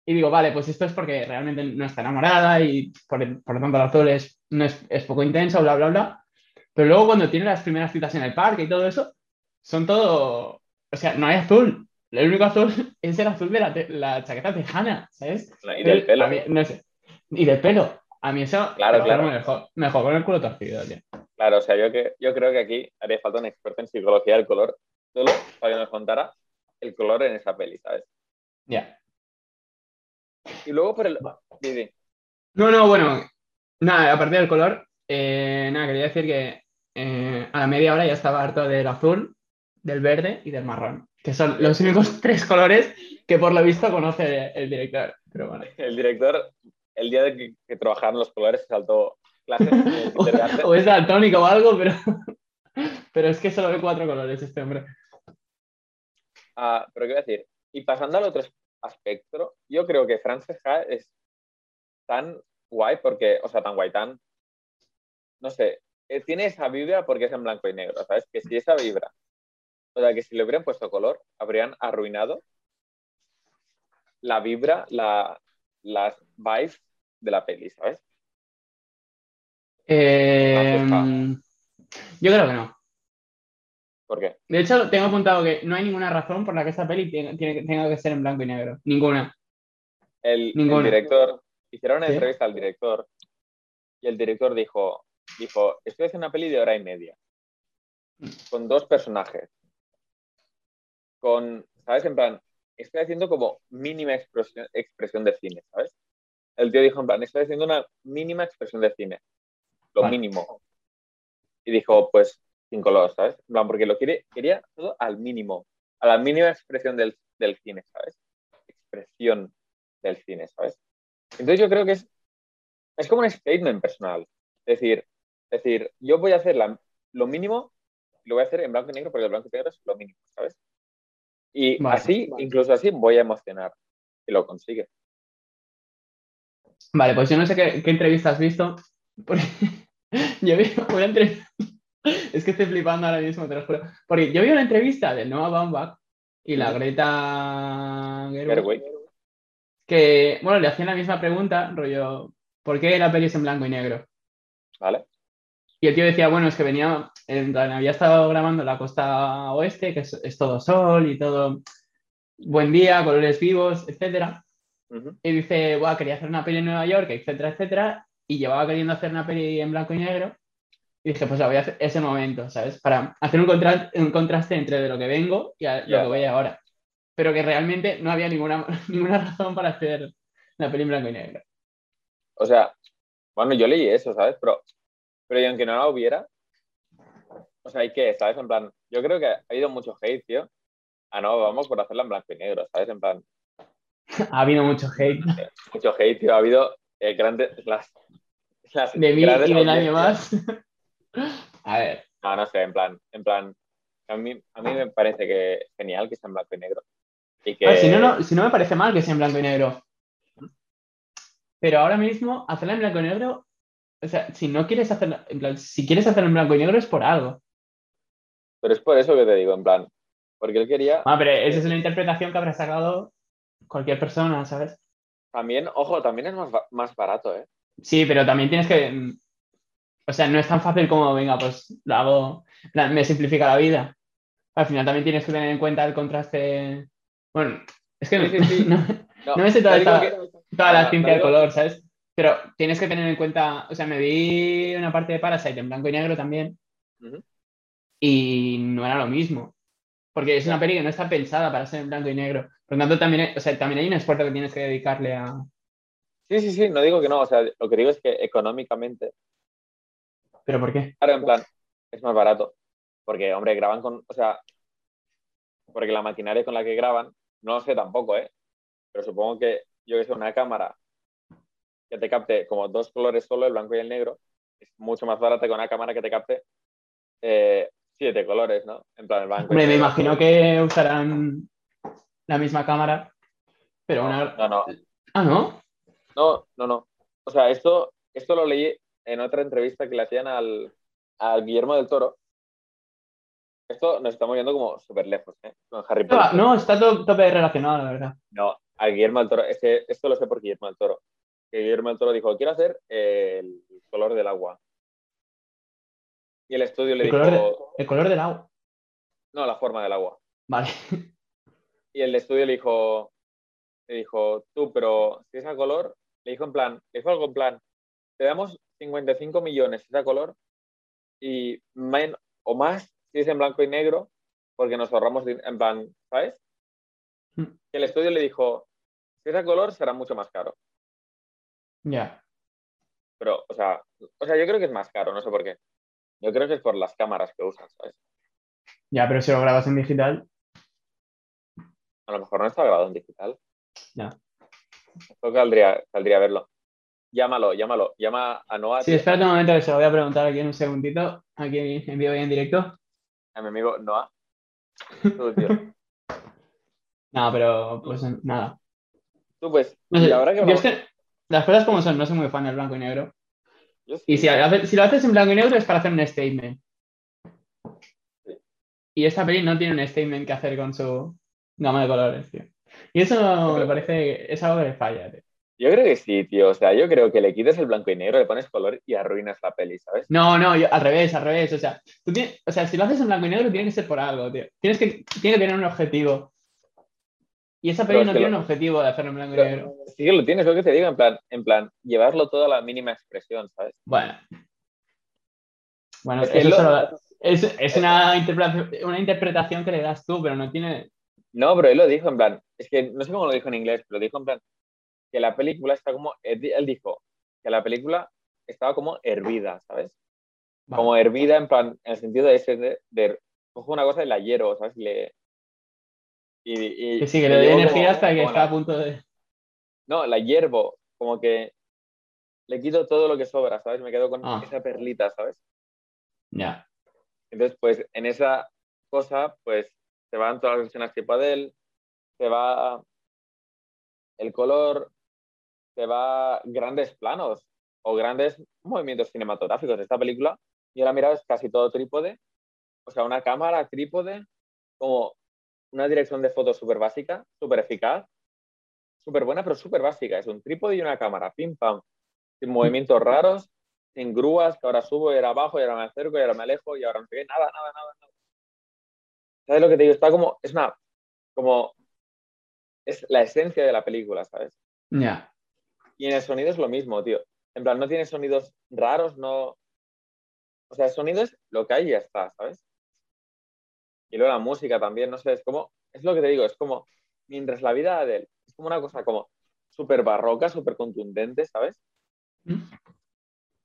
Y digo, vale, pues esto es porque realmente no está enamorada y por, por lo tanto el azul es, no es, es poco intenso, bla, bla, bla. Pero luego cuando tiene las primeras citas en el parque y todo eso, son todo. O sea, no hay azul. El único azul [laughs] es el azul de la, la chaqueta tejana, ¿sabes? Y del pelo. A mí- no sé. Y del pelo. A mí eso Claro, claro. Me, dejó, me dejó con el culo torcido, tío. Claro, o sea, yo, que, yo creo que aquí haría falta un experto en psicología del color, solo para que nos contara el color en esa peli, ¿sabes? Ya. Y luego por el... Sí, sí. No, no, bueno. Nada, aparte del color, eh, nada, quería decir que eh, a la media hora ya estaba harto del azul, del verde y del marrón. Que son los únicos [laughs] tres colores que por lo visto conoce el director. Pero bueno. El director, el día de que, que trabajaron los colores, se saltó clases de [laughs] O, o es daltónico o algo, pero, pero es que solo ve cuatro colores este hombre. Ah, pero qué voy a decir, y pasando al otro aspecto, yo creo que Frances Ha es tan guay porque, o sea, tan guay, tan, no sé, eh, tiene esa vibra porque es en blanco y negro, ¿sabes? Que si esa vibra, o sea, que si le hubieran puesto color, habrían arruinado la vibra, la, las vibes de la peli, ¿sabes? Eh, yo creo que no. ¿Por qué? De hecho, tengo apuntado que no hay ninguna razón por la que esta peli tenga, tiene que- tenga que ser en blanco y negro. Ninguna. El, director, hicieron una ¿Sí? entrevista al director y el director dijo, dijo, estoy haciendo una peli de hora y media con dos personajes, con, ¿sabes? En plan, estoy haciendo como mínima expresión, expresión de cine, ¿sabes? El tío dijo, en plan, estoy haciendo una mínima expresión de cine, lo Vale. mínimo. Y dijo, pues, sin color, ¿sabes? En plan, porque lo quiere, quería todo al mínimo, a la mínima expresión del, del cine, ¿sabes? Expresión del cine, ¿sabes? Entonces yo creo que es, es como un statement personal. Es decir, es decir, yo voy a hacer la- lo mínimo, lo voy a hacer en blanco y negro porque el blanco y negro es lo mínimo, ¿sabes? Y Vale. así, incluso así, voy a emocionar si lo consigue. Vale, pues yo no sé qué, qué entrevista has visto. Porque [laughs] yo vi una entrevista. [laughs] Es que estoy flipando ahora mismo, te lo juro. Porque yo vi una entrevista de Noah Baumbach y la. Greta Gerwig, Gerwig. que, bueno, le hacían la misma pregunta, rollo, ¿por qué la peli es en blanco y negro? ¿Vale? Y el tío decía, bueno, es que venía, en plan, había estado grabando la costa oeste, que es, es todo sol y todo buen día, colores vivos, etcétera. Ujú. Y dice, Buah, quería hacer una peli en Nueva York, etcétera, etcétera. Y llevaba queriendo hacer una peli en blanco y negro. Y dije, pues la voy a hacer ese momento, ¿sabes? Para hacer un, contra- un contraste entre de lo que vengo y a- lo Ya. que voy ahora. Pero que realmente no había ninguna, [laughs] ninguna razón para hacer la peli en blanco y negro. O sea, bueno, yo leí eso, ¿sabes? Pero, pero y aunque no la hubiera, o sea, hay que, ¿sabes? En plan, yo creo que ha habido mucho hate, tío. Ah, no, vamos por hacerla en blanco y negro, ¿sabes? En plan, [laughs] Ha habido mucho hate mucho hate, tío. Ha habido eh, grandes, las, las de mí grandes y de nadie más. [laughs] A ver, No, no sé, en plan, en plan, a mí, a mí me parece que es genial que sea en blanco y negro. Y que, si, no, no, si no me parece mal que sea en blanco y negro. Pero ahora mismo, hacerla en blanco y negro, o sea, si no quieres hacerla, en plan, si quieres hacerla en blanco y negro es por algo. Pero es por eso que te digo, en plan, porque él quería, Ah, pero esa es una interpretación que habrá sacado cualquier persona, ¿sabes? también, ojo, también es más, más barato, ¿eh? Sí, pero también tienes que. O sea, no es tan fácil como, venga, pues lo hago, me simplifica la vida. Al final también tienes que tener en cuenta el contraste. Bueno, es que no, Sí, sí, sí. [laughs] no- No, No me sé toda esta- que- toda la ciencia del color, ¿sabes? Pero tienes que tener en cuenta, o sea, me vi una parte de Parasite en blanco y negro también y no era lo mismo. Porque es una peli que no está pensada para ser en blanco y negro. Por lo tanto, también hay, o sea, también hay un esfuerzo que tienes que dedicarle a. Sí, sí, sí, no digo que no, o sea, lo que digo es que económicamente, ¿Pero por qué? claro, en plan, es más barato. Porque, hombre, graban con, o sea, porque la maquinaria con la que graban, no lo sé tampoco, ¿eh? Pero supongo que, yo que sé, una cámara que te capte como dos colores solo, el blanco y el negro, es mucho más barata que una cámara que te capte eh, siete colores, ¿no? En plan, el blanco y Hombre, me imagino que usarán la misma cámara, pero una. No, no, Ah, ¿no? No, no, no. O sea, esto, esto lo leí en otra entrevista que le hacían al, al Guillermo del Toro. Esto nos estamos yendo como súper lejos, ¿eh? Con Harry No, Potter. no, está todo tope relacionado, la verdad. No, al Guillermo del Toro. Es que esto lo sé por Guillermo del Toro. Que Guillermo del Toro dijo, quiero hacer el color del agua. Y el estudio le El dijo, color, de- el color del agua. no, la forma del agua. Vale. [laughs] Y el estudio le dijo, le dijo, tú, pero si es a color, le dijo en plan, le dijo algo en plan, te damos 55 millones si es a color y men- o más si es en blanco y negro, porque nos ahorramos en plan, ¿sabes? Mm. Y el estudio le dijo, si es a color será mucho más caro. Ya. Pero, o sea, o sea, yo creo que es más caro, no sé por qué. Yo creo que es por las cámaras que usan, ¿sabes? Ya, pero si lo grabas en digital. A lo mejor no está grabado en digital. Ya. Esto caldría, caldría verlo. Llámalo, llámalo. Llama a Noah, Sí, espérate un momento que se lo voy a preguntar aquí en un segundito, aquí en vivo y en directo. a mi amigo Noah. [laughs] Tú, tío. No, pero pues nada. Tú, pues, No sé, y ahora que yo hablamos- es que las cosas como son, no soy muy fan del blanco y negro. Y si, si lo haces en blanco y negro es para hacer un statement. Y esta peli no tiene un statement que hacer con su gama de colores, tío. Y eso me parece, es algo que le falla, tío. Yo creo que sí, tío. O sea, yo creo que le quites el blanco y negro, le pones color y arruinas la peli, ¿sabes? No, no, yo- al revés, al revés. O sea, tú tienes- o sea, si lo haces en blanco y negro, tiene que ser por algo, tío. Tienes que, tiene que tener un objetivo. Y esa peli no tiene lo- un objetivo de hacerlo en blanco y negro. Sí que lo tienes, lo que te digo, en plan, en plan, llevarlo todo a la mínima expresión, ¿sabes? Bueno. Bueno, Es que eso lo- solo es, es una, interpretación, una interpretación que le das tú, pero no tiene. No, pero él lo dijo en plan, es que no sé cómo lo dijo en inglés, pero dijo en plan que la película está como, él di- él dijo que la película estaba como hervida, ¿sabes? Como hervida en plan, en el sentido de ese, de, de cojo una cosa y la hiervo, ¿sabes? Le, y, y- Que sí, que le llevo energía como- hasta que está la- a punto de. No, la hiervo, como que le quito todo lo que sobra, ¿sabes? Me quedo con Ah. esa perlita, ¿sabes? Ya. Entonces, pues en esa cosa, pues se van todas las versiones tipo Adele, se va el color, se va grandes planos o grandes movimientos cinematográficos de esta película. Y ahora mira, es casi todo trípode, o sea, una cámara trípode, como una dirección de foto súper básica, súper eficaz, súper buena, pero súper básica. Es un trípode y una cámara, pim pam, sin movimientos raros, sin grúas, que ahora subo y ahora bajo y ahora me acerco y ahora me alejo y ahora no sé qué, nada, nada, nada, nada. ¿Sabes lo que te digo? Está como, es una, como, es la esencia de la película, ¿sabes? Ya. Y en el sonido es lo mismo, tío. En plan, no tiene sonidos raros, no. O sea, el sonido es lo que hay y ya está, ¿sabes? Y luego la música también, no sé, es como, es lo que te digo, es como, mientras la vida de él, es como una cosa como súper barroca, súper contundente, ¿sabes? ¿Mm?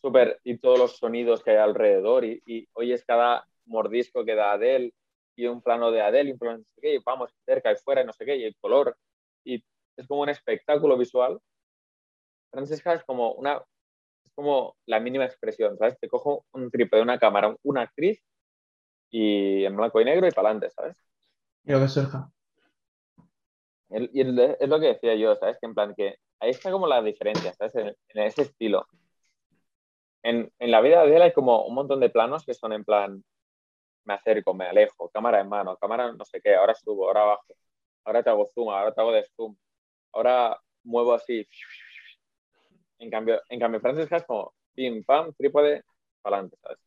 Súper, y todos los sonidos que hay alrededor, y, y oyes cada mordisco que da Adele, y un plano de Adele, y un plano de no sé qué, y vamos cerca y fuera, y no sé qué, y el color, y es como un espectáculo visual. Francesca es como una, es como la mínima expresión, ¿sabes? Te cojo un triple de una cámara, una actriz, y en blanco y negro y para adelante, ¿sabes? Y lo que surja. Y es lo que decía yo, ¿sabes? Que en plan que ahí está como la diferencia, ¿sabes? En, en ese estilo. En, en la vida de él hay como un montón de planos que son en plan, me acerco, me alejo, cámara en mano, cámara no sé qué, ahora subo, ahora bajo, ahora te hago zoom, ahora te hago de zoom, ahora muevo así. En cambio, en cambio Francesca es como pim, pam, trípode, para adelante, ¿sabes?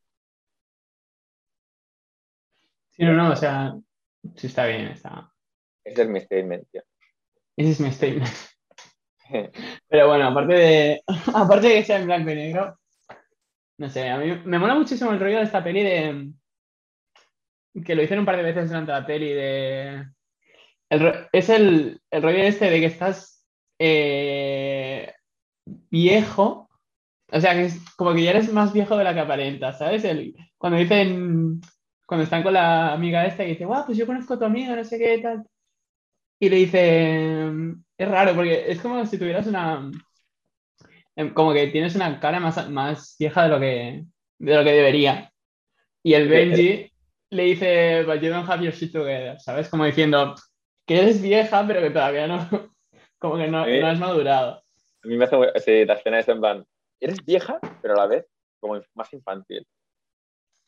Sí, no, no, o sea, sí está bien, está. Ese es mi statement, tío. Ese es mi statement. Pero bueno, aparte de, [laughs] aparte de que sea en blanco y negro, no sé, a mí me mola muchísimo el rollo de esta peli de que lo hicieron un par de veces durante la peli de el es el, el rollo este de que estás eh, viejo, o sea, que es como que ya eres más viejo de la que aparentas, ¿sabes? El, cuando dicen, cuando están con la amiga esta y dice, guau, pues yo conozco a tu amiga, no sé qué tal. Y le dice, es raro porque es como si tuvieras una, em, como que tienes una cara más, más vieja de lo que, de lo que debería. Y el Benji le dice, but you don't have your shit together, ¿sabes? Como diciendo que eres vieja, pero que todavía no, [laughs] como que no, Sí. no has madurado. A mí me hace sí, la escena es en plan, eres vieja, pero a la vez como más infantil.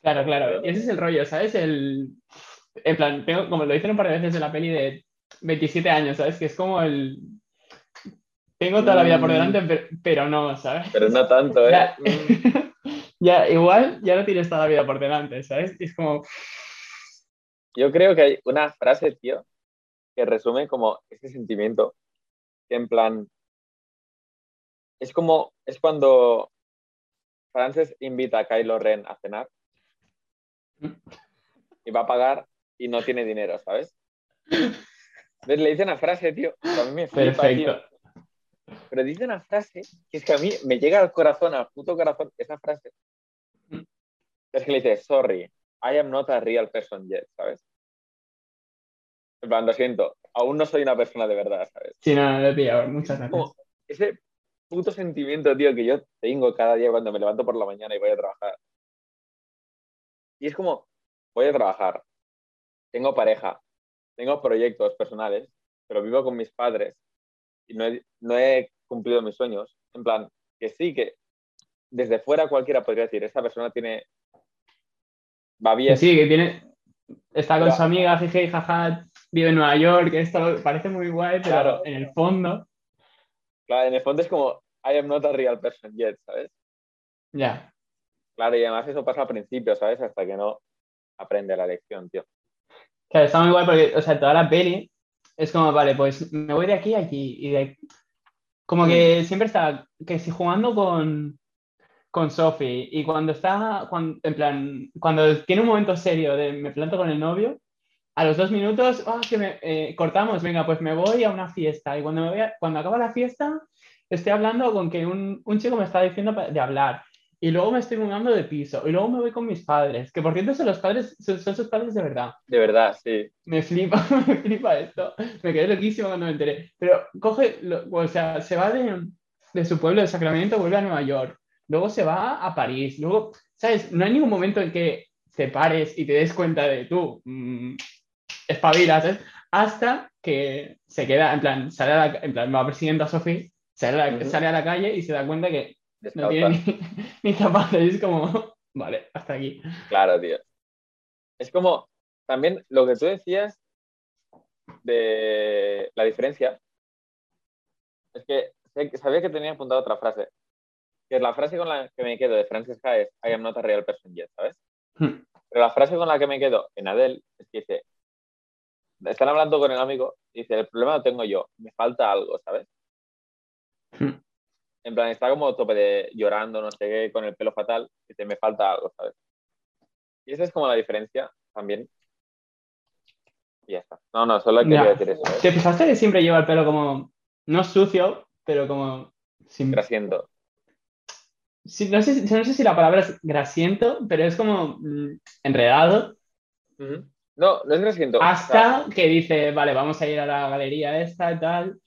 Claro, claro. Y ese es el rollo, ¿sabes? El, en plan, tengo, como lo dicen un par de veces en la peli de 27 años, ¿sabes? Que es como el... Tengo toda la vida por Mm. delante, pero, pero no, ¿sabes? Pero no tanto, ¿eh? Ya, Mm. [laughs] ya, igual ya no tienes toda la vida por delante, ¿sabes? Y es como, Yo creo que hay una frase, tío, que resume como este sentimiento. Que en plan, es como, es cuando Frances invita a Kylo Ren a cenar y va a pagar y no tiene dinero, ¿sabes? Entonces le dice una frase, tío, a mí me flipa, tío. perfecto. Pero dice una frase que es que a mí me llega al corazón, al puto corazón, esa frase. Es que le dice, sorry, I am not a real person yet, ¿sabes? En plan, lo siento, aún no soy una persona de verdad, ¿sabes? Sí, no, no lo he pillado. Muchas gracias. Como ese puto sentimiento, tío, que yo tengo cada día cuando me levanto por la mañana y voy a trabajar. Y es como, voy a trabajar, tengo pareja, tengo proyectos personales, pero vivo con mis padres y no he, no he cumplido mis sueños. En plan, que sí, que desde fuera cualquiera podría decir, esa persona tiene... Va bien, sí, que tiene. Está con Pero- su amiga, jeje, jaja, vive en Nueva York, esto parece muy guay, pero Claro. en el fondo, claro, en el fondo es como, I am not a real person yet, ¿sabes? ya. Claro, y además eso pasa al principio, ¿sabes? Hasta que no aprende la lección, tío. Claro, está muy guay porque, o sea, toda la peli es como, vale, pues me voy de aquí a aquí. Y de... Como que siempre está, que si jugando con, con Sophie y cuando está, cuan- en plan, cuando tiene un momento serio de me planto con el novio, a los dos minutos, ah, que me, eh, cortamos, venga, pues me voy a una fiesta. Y cuando, me voy a- cuando acaba la fiesta, estoy hablando con que un, un chico me está diciendo de hablar. Y luego me estoy mudando de piso. Y luego me voy con mis padres. Que por cierto son los padres, son, son sus padres de verdad. De verdad, sí. Me flipa, [laughs] me flipa esto. Me quedé loquísimo cuando me enteré. Pero coge, lo- o sea, se va de, de su pueblo de Sacramento, vuelve a Nueva York. Luego se va a París. Luego, ¿sabes? No hay ningún momento en que te pares y te des cuenta de tú, mm, espabilas, ¿sabes? Hasta que se queda, en plan, sale a la, en plan, va persiguiendo a Sophie, sale a la, Ujú. sale a la calle y se da cuenta que no tiene ni, [laughs] ni zapatos. Y es como, vale, hasta aquí. Claro, tío. Es como también lo que tú decías de la diferencia. Es que sabía que tenía apuntado otra frase. Que es la frase con la que me quedo de Frances Ha es I am not a real person yet, ¿sabes? Hmm. Pero la frase con la que me quedo en Adele es que dice, están hablando con el amigo y dice, el problema lo tengo yo, me falta algo, ¿sabes? Hmm. En plan, está como tope de llorando, no sé qué, con el pelo fatal, y dice, me falta algo, ¿sabes? Y esa es como la diferencia también. Y ya está. No, no, solo quería decir eso. ¿Te fijaste que siempre lleva el pelo como, no sucio, pero como sin, Grasiento. Sí, no, sé, si- no sé si la palabra es grasiento, pero es como mm, enredado. No, no es grasiento. O sea, Hasta que dice, vale, vamos a ir a la galería esta y tal.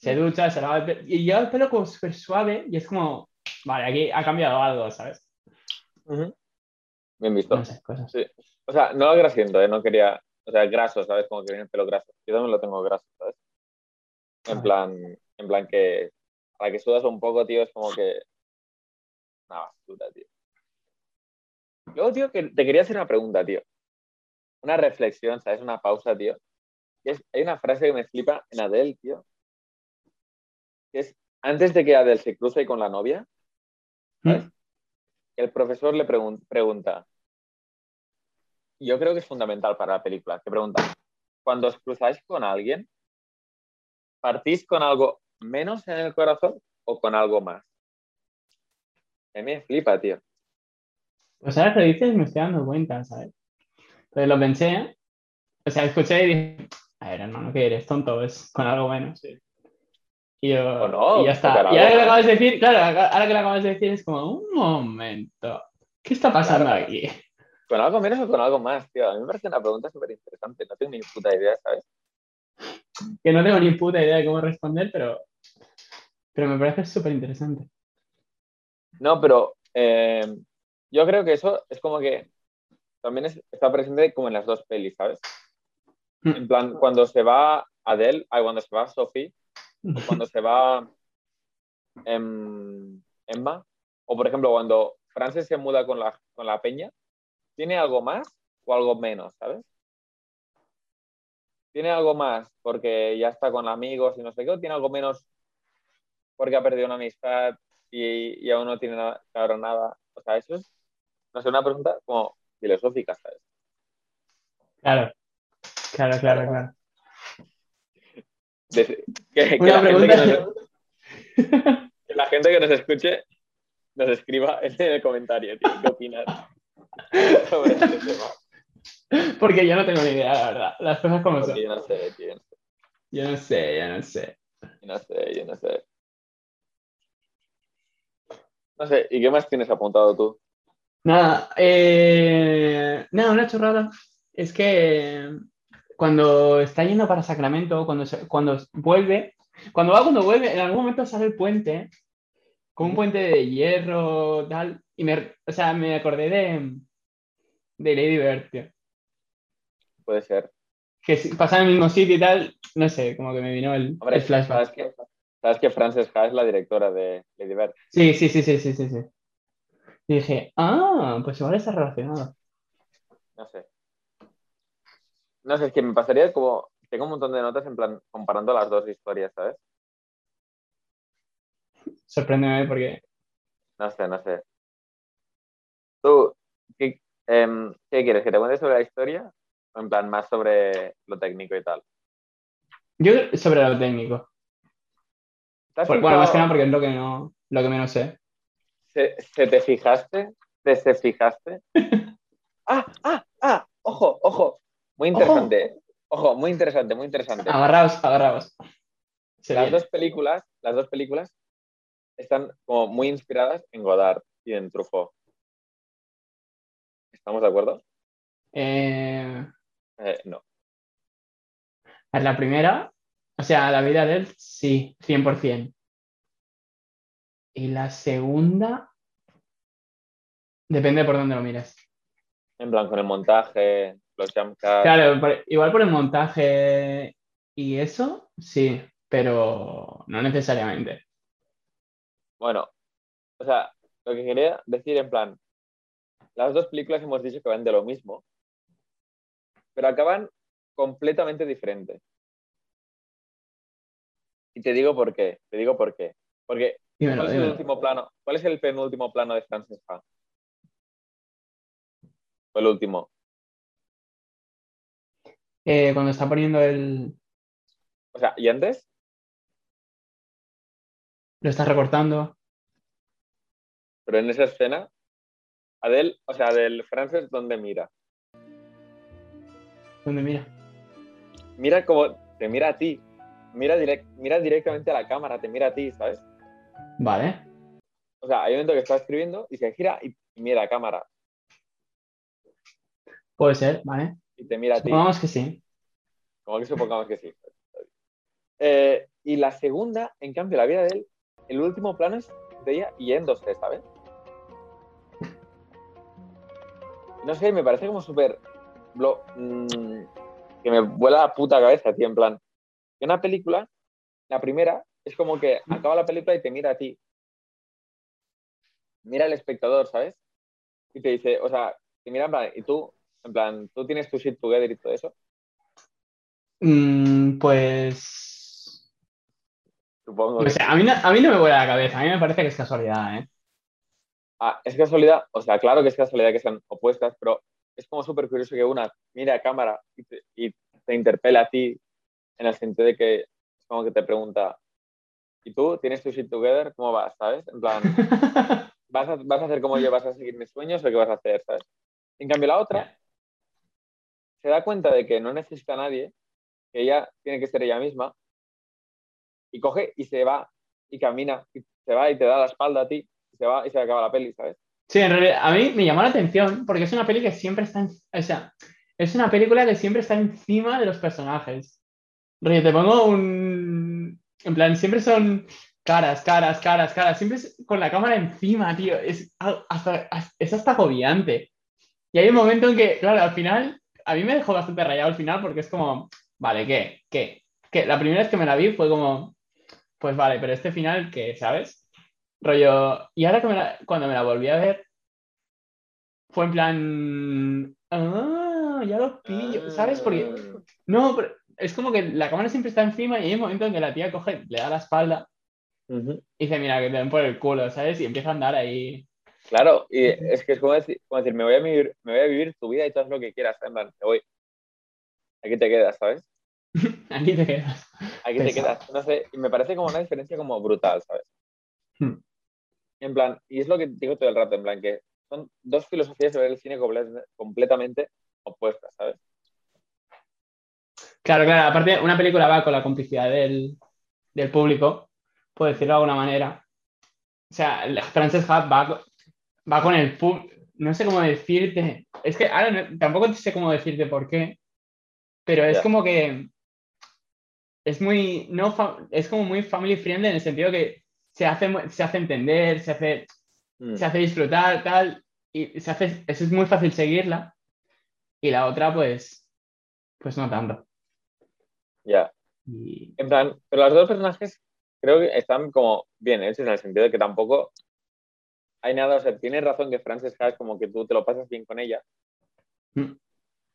Se ducha, se lava el pelo. Y lleva el pelo como súper suave y es como, vale, aquí ha cambiado algo, ¿sabes? ujú. Bien visto. No sé, cosas. Sí. O sea, no grasiento, ¿eh? No quería. O sea, graso, ¿sabes? Como que tiene el pelo graso. Yo también lo tengo graso, ¿sabes? En plan, en plan que para que sudas un poco, tío, es como que. Una basura, tío. Luego, tío, que te quería hacer una pregunta, tío. Una reflexión, ¿sabes? Una pausa, tío. Es- hay una frase que me flipa en Adele, tío. Que es antes de que Adele se cruce con la novia, ¿sabes? ¿Mm? el profesor le pregun- pregunta, y yo creo que es fundamental para la película, que pregunta, cuando os cruzáis con alguien, ¿partís con algo menos en el corazón o con algo más? A mí me flipa, tío. Pues ahora que lo dices me estoy dando cuenta, ¿sabes? Entonces lo pensé, o sea, escuché y dije, a ver, hermano, que eres tonto, es con algo menos. Y, yo, O no, y ya está. Y ahora que lo acabas de decir, claro, ahora que lo acabas de decir es como, un momento, ¿qué está pasando Claro. aquí? ¿Con algo menos o con algo más, tío? A mí me parece una pregunta súper interesante. No tengo ni puta idea, ¿sabes? Que no tengo ni puta idea de cómo responder, pero, pero me parece súper interesante. No, pero eh, yo creo que eso es como que también es- está presente como en las dos pelis, ¿sabes? En plan, cuando se va Adele, ay, cuando se va Sophie, o [laughs] cuando se va em, Emma, o por ejemplo, cuando Frances se muda con la, con la peña, ¿tiene algo más o algo menos, ¿sabes? ¿Tiene algo más porque ya está con amigos y no sé qué? ¿O tiene algo menos porque ha perdido una amistad y, y aún no tiene nada, claro nada? O sea, eso es, no sé, una pregunta como filosófica, ¿sabes? Claro, claro, claro, claro. De- que, la gente que nos- que la gente que nos escuche nos escriba en el comentario, tío, ¿qué opinas [laughs] sobre este tema? Porque yo no tengo ni idea, la verdad. Las cosas como son. Yo no sé, tío, Yo no sé, yo no sé. yo no sé, yo no sé. No sé, ¿y qué más tienes apuntado tú? Nada, eh, nada, una chorrada. Es que cuando está yendo para Sacramento, cuando, se- cuando vuelve, cuando va, cuando vuelve, en algún momento sale el puente, con un puente de hierro, tal, y me, o sea, me acordé de, de Lady Bird, tío. Puede ser. Que si- pasa en el mismo sitio y tal, no sé, como que me vino el, Hombre, el flashback. ¿sabes que, ¿sabes que Frances Ha es la directora de Lady Bird? Sí, sí, sí, sí, sí, sí, sí. Y dije, ah, pues igual está relacionado. No sé. No sé, es que me pasaría como. Tengo un montón de notas en plan comparando las dos historias, ¿sabes? Sorpréndeme porque No sé, no sé. ¿Tú qué, em, ¿qué quieres? ¿Que te cuente sobre la historia? O en plan más sobre lo técnico y tal. yo sobre lo técnico. ¿Te has Por- bueno, más que nada porque es lo que no, lo que menos sé. ¿Se, se te fijaste? ¿Te se fijaste? [laughs] ¡Ah! ¡Ah! ¡Ah! ¡Ojo! ¡Ojo! Muy interesante. Ojo, muy interesante, muy interesante. Agarraos, agarraos. Se Las viene. dos películas, las dos películas están como muy inspiradas en Godard y en Truffaut. ¿Estamos de acuerdo? Eh, Eh, no. la primera, o sea, la vida de él, sí, 100%. Y la segunda, depende por dónde lo mires. En plan, con el montaje, Claro, por- igual por el montaje y eso, sí, pero no necesariamente. Bueno, o sea, lo que quería decir en plan, las dos películas hemos dicho que van de lo mismo, pero acaban completamente diferentes. Y te digo por qué, te digo por qué. Porque, Dímelo, ¿cuál es el último plano? ¿Cuál es el penúltimo plano de Frances Ha? O el último. Eh, cuando está poniendo el. O sea, ¿y antes? Lo está recortando. Pero en esa escena, Adele, o sea, Adele Frances, ¿dónde mira? ¿Dónde mira? Mira como te mira a ti. Mira, direct- mira directamente a la cámara, te mira a ti, ¿sabes? Vale. O sea, hay un momento que está escribiendo y se gira y y mira a cámara Puede ser, vale. Y te mira a ti. Supongamos que sí. Como que supongamos que sí. Eh, y la segunda, en cambio, la vida de él, el último plano es de ella yéndose, ¿sabes? No sé, me parece como súper. blo- mm, que me vuela la puta cabeza, tío, en plan. Que una película, la primera, es como que acaba la película y te mira a ti. Mira al espectador, ¿sabes? Y te dice, o sea, te mira en plan, y tú, en plan, tú tienes tu shit together y todo eso. Mm, pues. Supongo a mí no, a mí no me vuela la cabeza. A mí me parece que es casualidad, ¿eh? Ah, es casualidad, o sea, claro que es casualidad que sean opuestas, pero es como súper curioso que una mire a cámara y te, y te interpele a ti en el sentido de que es como que te pregunta, ¿y tú tienes tu shit together? ¿Cómo vas? ¿Sabes? En plan, [laughs] ¿vas a, vas a hacer como yo? ¿Vas a seguir mis sueños o qué vas a hacer? ¿Sabes? En cambio, la otra se da cuenta de que no necesita a nadie, que ella tiene que ser ella misma, y coge y se va y camina y se va y te da la espalda a ti y se va y se acaba la peli, ¿sabes? Sí, en realidad, a mí me llamó la atención porque es una peli que siempre está, en- o sea, es una película que siempre está encima de los personajes. Te pongo un, en plan, siempre son caras, caras, caras, caras, siempre es con la cámara encima, tío, es a- hasta, es hasta agobiante. Y hay un momento en que, claro, al final, a mí me dejó bastante rayado al final porque es como, vale, ¿qué? ¿Qué? ¿Qué? La primera vez que me la vi fue como, pues vale, pero este final, ¿qué? ¿Sabes? Rollo, y ahora que me la- cuando me la volví a ver, fue en plan, ah, ya lo pillo, ¿sabes? Porque, no, pero es como que la cámara siempre está encima y hay un momento en que la tía coge, le da la espalda Ujú. y dice, mira, que te den por el culo, ¿sabes? Y empieza a andar ahí. Claro, y es que es como decir, como decir, me voy a vivir, me voy a vivir tu vida y todo lo que quieras, en plan, te voy. Aquí te quedas, ¿sabes? [laughs] Aquí te quedas. Aquí te quedas. No sé, y me parece como una diferencia como brutal, ¿sabes? Hmm. En plan, y es lo que digo todo el rato, en plan, que son dos filosofías de ver el cine comple- completamente opuestas, ¿sabes? Claro, claro, aparte una película va con la complicidad del, del público, por decirlo de alguna manera. O sea, Frances Ha va, va con el no sé cómo decirte, es que ahora no- tampoco sé cómo decirte por qué, pero es Ya. como que es muy, no, es como muy family friendly en el sentido que se hace, se hace entender, se hace, Mm. se hace disfrutar, tal, y se hace, eso es muy fácil seguirla, y la otra, pues, pues no tanto. Ya. Y- En plan, pero los dos personajes creo que están como bien hechos en el sentido de que tampoco hay nada, o sea, tienes razón que Frances Ha es como que tú te lo pasas bien con ella, Mm.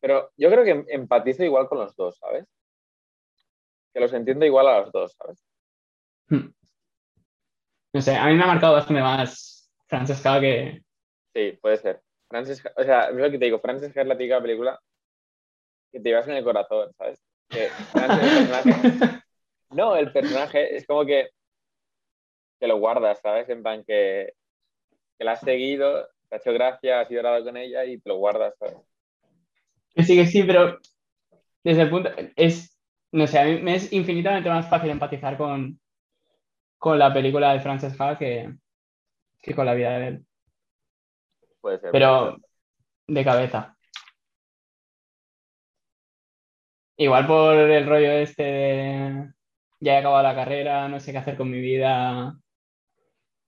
pero yo creo que empatizo igual con los dos, ¿sabes? Que los entiendo igual a los dos, ¿sabes? no sé, a mí me ha marcado bastante más Francesca que... Sí, puede ser. Frances o sea, es lo que te digo, Frances Ha es la típica película que te llevas en el corazón, ¿sabes? Que Frances, el personaje, [laughs] no, el personaje es como que, que lo guardas, ¿sabes? En plan que, que la has seguido, te ha hecho gracia, has llorado con ella y te lo guardas, ¿sabes? Que sí, que sí, pero desde el punto, es, no sé, a mí me es infinitamente más fácil empatizar con, con la película de Frances Ha que, que con la vida de él. Puede ser. Pero de cabeza. Igual por el rollo este de ya he acabado la carrera, no sé qué hacer con mi vida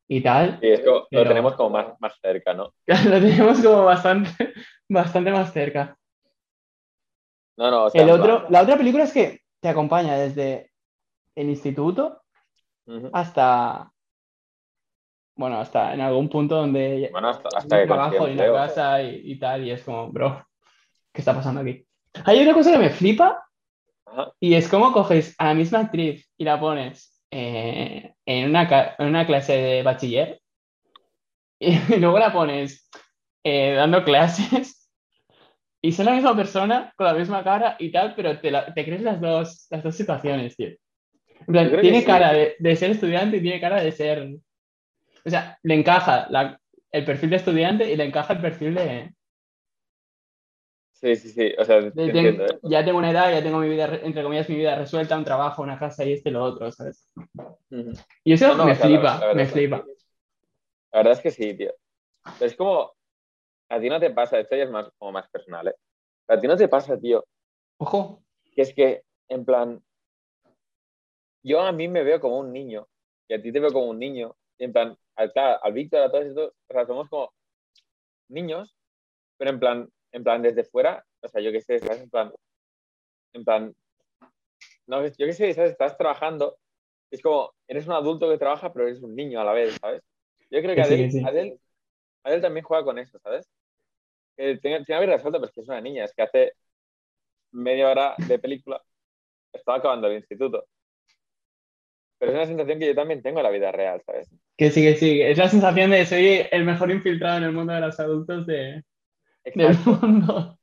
y tal. Sí, es como- lo tenemos como más, más cerca, ¿no? [laughs] Lo tenemos como bastante, [laughs] bastante más cerca. No, no, o sea, El otro, la otra película es que te acompaña desde el instituto hasta, bueno, hasta en algún punto donde Bueno, hasta, hasta que trabajo y empleo. casa y, y tal, y es como, bro, ¿qué está pasando aquí? Hay una cosa que me flipa Ajá. y es como coges a la misma actriz y la pones eh, en, una, en una clase de bachiller [laughs] y luego la pones eh, dando clases [laughs] y son la misma persona con la misma cara y tal, pero te, la- te crees las dos, las dos situaciones, tío. En plan, tiene sí. cara de, de ser estudiante y tiene cara de ser... O sea, le encaja la- el perfil de estudiante y le encaja el perfil de... Sí, sí, sí. O sea, te entiendo, ¿eh? ya tengo una edad, ya tengo mi vida, re- entre comillas, mi vida resuelta, un trabajo, una casa y este y lo otro, ¿sabes? Y eso No, me o sea, la- flipa, la me que flipa. La verdad es que sí, tío. Pero es como, a ti no te pasa, esto ya es más, como más personal, ¿eh? A ti no te pasa, tío, Ojo, que es que, en plan, yo a mí me veo como un niño y a ti te veo como un niño. Y en plan, al, claro, al Víctor, a todos estos, o sea, somos como niños, pero en plan, en plan desde fuera, o sea, yo qué sé, ¿sabes? En plan, en plan, no, yo qué sé, ¿sabes? Estás trabajando, es como, eres un adulto que trabaja, pero eres un niño a la vez, ¿sabes? Yo creo que sí, Adele, que sí. Adele- Adele también juega con eso, ¿sabes? Que tiene, tiene que haber resuelto, pero es que es una niña, es que hace media hora de película estaba acabando el instituto. Pero es una sensación que yo también tengo en la vida real, ¿sabes? que sí, que sí. Es la sensación de soy el mejor infiltrado en el mundo de los adultos de, del mundo.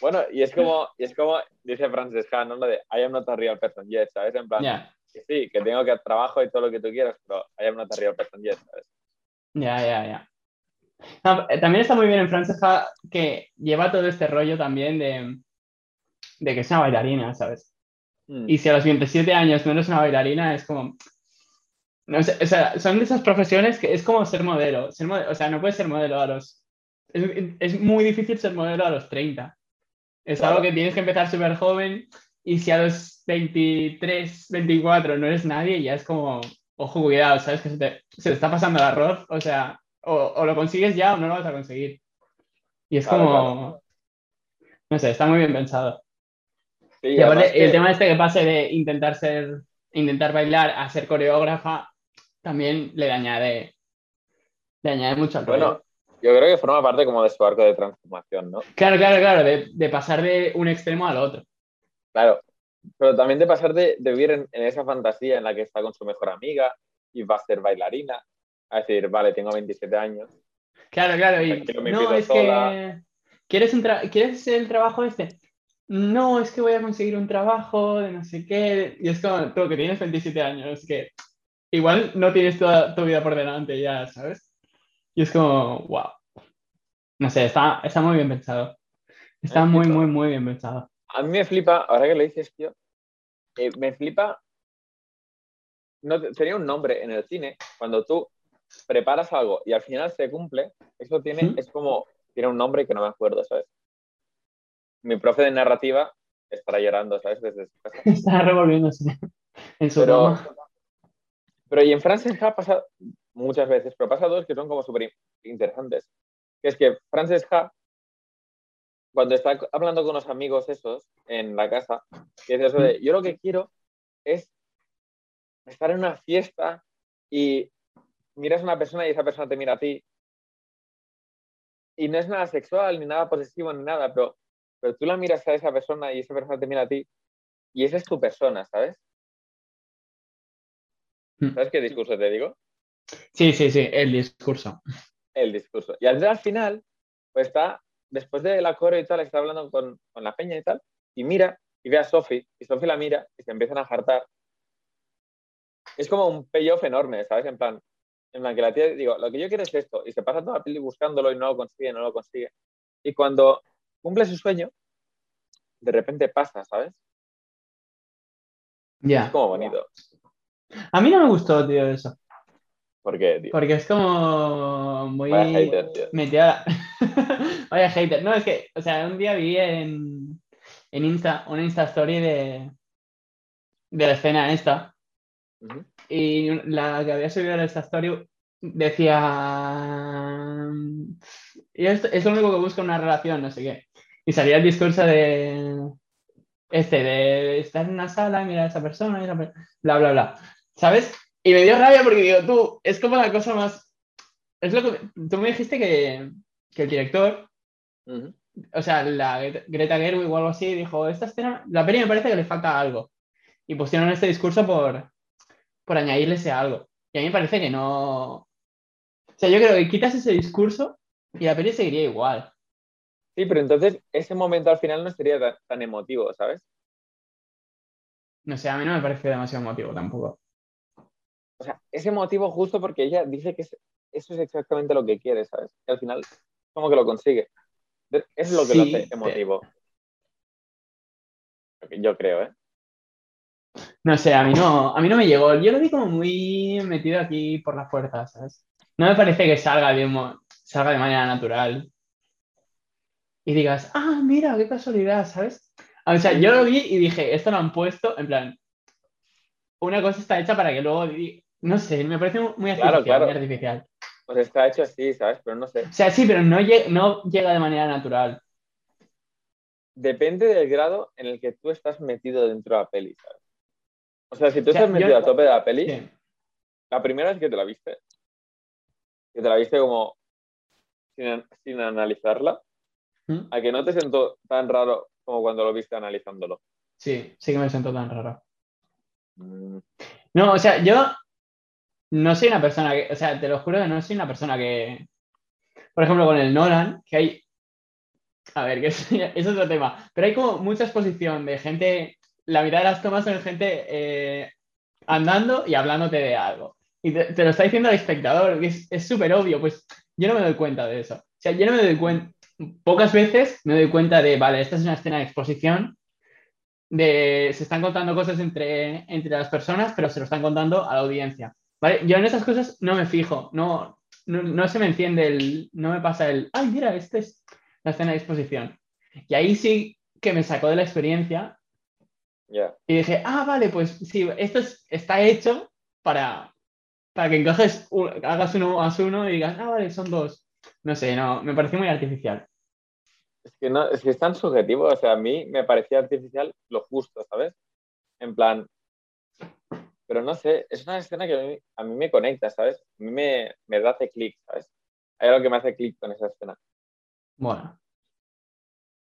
Bueno, y es como, y es como dice Frances Ha, ¿no? Lo de I am not a real person yet, ¿sabes? En plan, Ya, que sí, que tengo que trabajo y todo lo que tú quieras, pero I am not a real person yet, ¿sabes? ya, ya, ya. No, eh, también está muy bien en Frances Ha que lleva todo este rollo también de, de que es una bailarina, ¿sabes? Mm. Y si a los 27 años no eres una bailarina, es como. No sé, o sea, son de esas profesiones que es como ser modelo. Ser mode- o sea, no puedes ser modelo a los. Es, es muy difícil ser modelo a los 30. Es Claro. algo que tienes que empezar súper joven. Y si a los 23, 24 no eres nadie, ya es como. Ojo, cuidado, ¿sabes? Que se te, se te está pasando el arroz. O sea, o, o lo consigues ya o no lo vas a conseguir. Y es Claro, como. No sé, está muy bien pensado. Sí, Y aparte, además que- el tema este que pase de intentar ser, intentar bailar a ser coreógrafa, también le añade, le añade mucho al bueno, yo creo que forma parte como de su arco de transformación, ¿no? Claro, claro, claro, de, de pasar de un extremo al otro. Claro, pero también de pasar de, de vivir en, en esa fantasía en la que está con su mejor amiga y va a ser bailarina, a decir, vale, tengo 27 años, Claro, claro, y me no, es sola. que ¿quieres, un tra- ¿quieres el trabajo este? No, es que voy a conseguir un trabajo de no sé qué. Y es como tú que tienes 27 años, que igual no tienes toda tu vida por delante ya, ¿sabes? Y es como, wow. No sé, está, está muy bien pensado. Está Me muy, flipa. muy, muy bien pensado. A mí me flipa, ahora que lo dices, tío, eh, me flipa. No, te- tenía un nombre en el cine, cuando tú preparas algo y al final se cumple, eso tiene, es como, tiene un nombre que no me acuerdo, ¿sabes? Mi profe de narrativa estará llorando, ¿sabes? Desde su casa. [laughs] Está revolviéndose en su Pero, cama. pero y en Frances Ha pasa muchas veces, pero pasa dos que son como súper interesantes. Que es que Frances Ha, cuando está hablando con los amigos esos en la casa, que dice eso de, yo lo que quiero es estar en una fiesta y miras a una persona y esa persona te mira a ti. Y no es nada sexual, ni nada posesivo, ni nada, pero, pero tú la miras a esa persona y esa persona te mira a ti y esa es tu persona, ¿sabes? Mm. ¿Sabes qué discurso te digo? Sí, sí, sí, el discurso. El discurso. Y al, al final, pues está, después del coro y tal, está hablando con, con la peña y tal, y mira y ve a Sophie, y Sophie la mira y se empiezan a jartar. Es como un payoff enorme, ¿sabes? En plan, en plan que la tía, digo, lo que yo quiero es esto, y se pasa toda la peli buscándolo y no lo consigue, no lo consigue. Y cuando cumple su sueño, de repente pasa, ¿sabes? Es Ya. como bonito. A mí no me gustó, tío, eso. ¿Por qué, tío? Porque es como muy Vaya hater, tío. metida. [laughs] Vaya hater. No, es que, o sea, un día vi en, en Insta una Insta Story de, de la escena esta. Y la que había subido la Insta Story decía. Y esto es lo único que busca una relación, no sé qué. Y salía el discurso de. Este, de estar en una sala y mirar a esa persona y esa bla, bla, bla. ¿Sabes? Y me dio rabia porque digo, tú, es como la cosa más. Es lo que. Tú me dijiste que, que el director, o sea, la Gre- Greta Gerwig o algo así, dijo: Esta escena, la peli me parece que le falta algo. Y pusieron este discurso por, por añadirle ese algo. Y a mí me parece que no. O sea, yo creo que quitas ese discurso y la peli seguiría igual. Sí, pero entonces ese momento al final no sería tan, tan emotivo, ¿sabes? No sé, a mí no me parece demasiado motivo tampoco. O sea, es emotivo justo porque ella dice que es- eso es exactamente lo que quiere, ¿sabes? Y al final, como que lo consigue. Es lo que lo hace emotivo. Yo creo, ¿eh? No sé, a mí no, a mí no me llegó. Yo lo vi como muy metido aquí por la fuerza, ¿sabes? No me parece que salga de, salga de manera natural. Y digas, ah, mira, qué casualidad, ¿sabes? O sea, yo lo vi y dije, esto lo han puesto, en plan, una cosa está hecha para que luego, no sé, me parece muy Claro, artificial, claro. muy artificial. Pues está hecho así, ¿sabes? Pero no sé. O sea, sí, pero no, lle- no llega de manera natural. Depende del grado en el que tú estás metido dentro de la peli, ¿sabes? O sea, si tú O sea, estás metido yo- a tope de la peli, Sí. la primera vez que te la viste, que te la viste como sin, sin analizarla, ¿Mm? a que no te sentó tan raro como cuando lo viste analizándolo. Sí, sí que me siento tan raro. Mm, No, o sea, yo no soy una persona que, o sea, te lo juro que no soy una persona que, por ejemplo, con el Nolan, que hay, a ver, que es [laughs] otro tema, pero hay como mucha exposición de gente, la mitad de las tomas son gente eh, andando y hablándote de algo. Y te, lo está diciendo el espectador, que es súper obvio, pues yo no me doy cuenta de eso. O sea, yo no me doy cuenta, pocas veces me doy cuenta de, vale, esta es una escena de exposición, de se están contando cosas entre, entre las personas, pero se lo están contando a la audiencia. ¿Vale? Yo en esas cosas no me fijo, no, no, no se me enciende el, no me pasa el, ay, mira, esta es la escena de exposición. Y ahí sí que me sacó de la experiencia Ya. y dije, ah, vale, pues sí, esto es- está hecho para, para que encajes, hagas uno más uno y digas, ah, vale, son dos. No sé, no, me pareció muy artificial. Es que, no, es que es tan subjetivo, o sea, a mí me parecía artificial lo justo, ¿sabes? En plan, pero no sé, es una escena que a mí, a mí me conecta, ¿sabes? A mí me, me da hace clic, ¿sabes? Hay algo que me hace clic con esa escena. Bueno,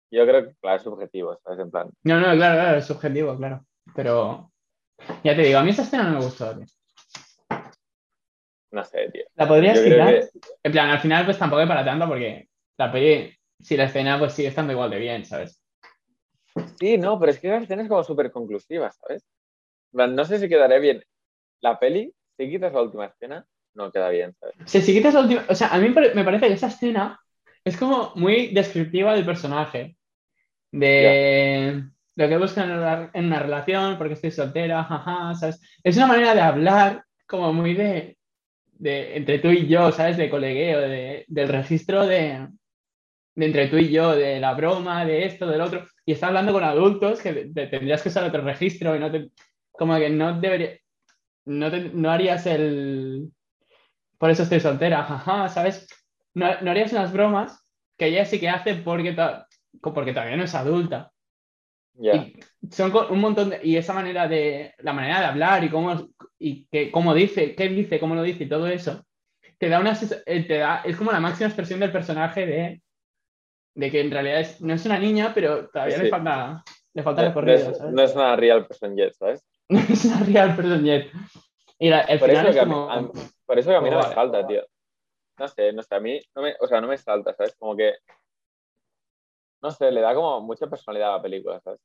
Yo creo que, claro, es subjetivo, ¿sabes? En plan, no, no, claro, claro, es subjetivo, claro. Pero ya te digo, a mí esta escena no me gustó. tío. no sé, tío. ¿La podrías quitar? que, En plan, al final, pues tampoco es para tanto porque la peli, si la escena, pues sigue estando igual de bien, ¿sabes? sí, no, pero es que esa escena es como súper conclusiva, ¿sabes? No sé si quedaría bien la peli, si quitas la última escena, no queda bien, ¿sabes? Sea, si quitas la última. O sea, a mí me pare- me parece que esa escena es como muy descriptiva del personaje. De lo que buscan en una, en una relación, porque estoy soltera, jaja, ¿sabes? Es una manera de hablar como muy de. de entre tú y yo, ¿sabes? De colegueo, de- del registro de. de entre tú y yo, de la broma, de esto, del otro, y estás hablando con adultos que te- te- tendrías que usar otro registro y no te, como que no debería, no, te- no harías el, por eso estoy soltera, jaja, ¿sabes? No, no harías unas bromas que ella sí que hace porque, ta- porque todavía no es adulta. Y son un montón de, y esa manera de, la manera de hablar y cómo, y que, cómo dice, qué dice, cómo lo dice y todo eso, te da una, eh, te da, es como la máxima expresión del personaje de, de que en realidad es- no es una niña, pero todavía Sí. le falta, le falta No, recorrido, es, ¿sabes? no es una real person yet, ¿sabes? [laughs] Es una real person yet. Y la- el Por final eso, es a mí, a por eso que a mí no me Vale. salta, tío. No sé, no sé, a mí no me, o sea, no me salta, ¿sabes? Como que, no sé, le da como mucha personalidad a la película, ¿sabes?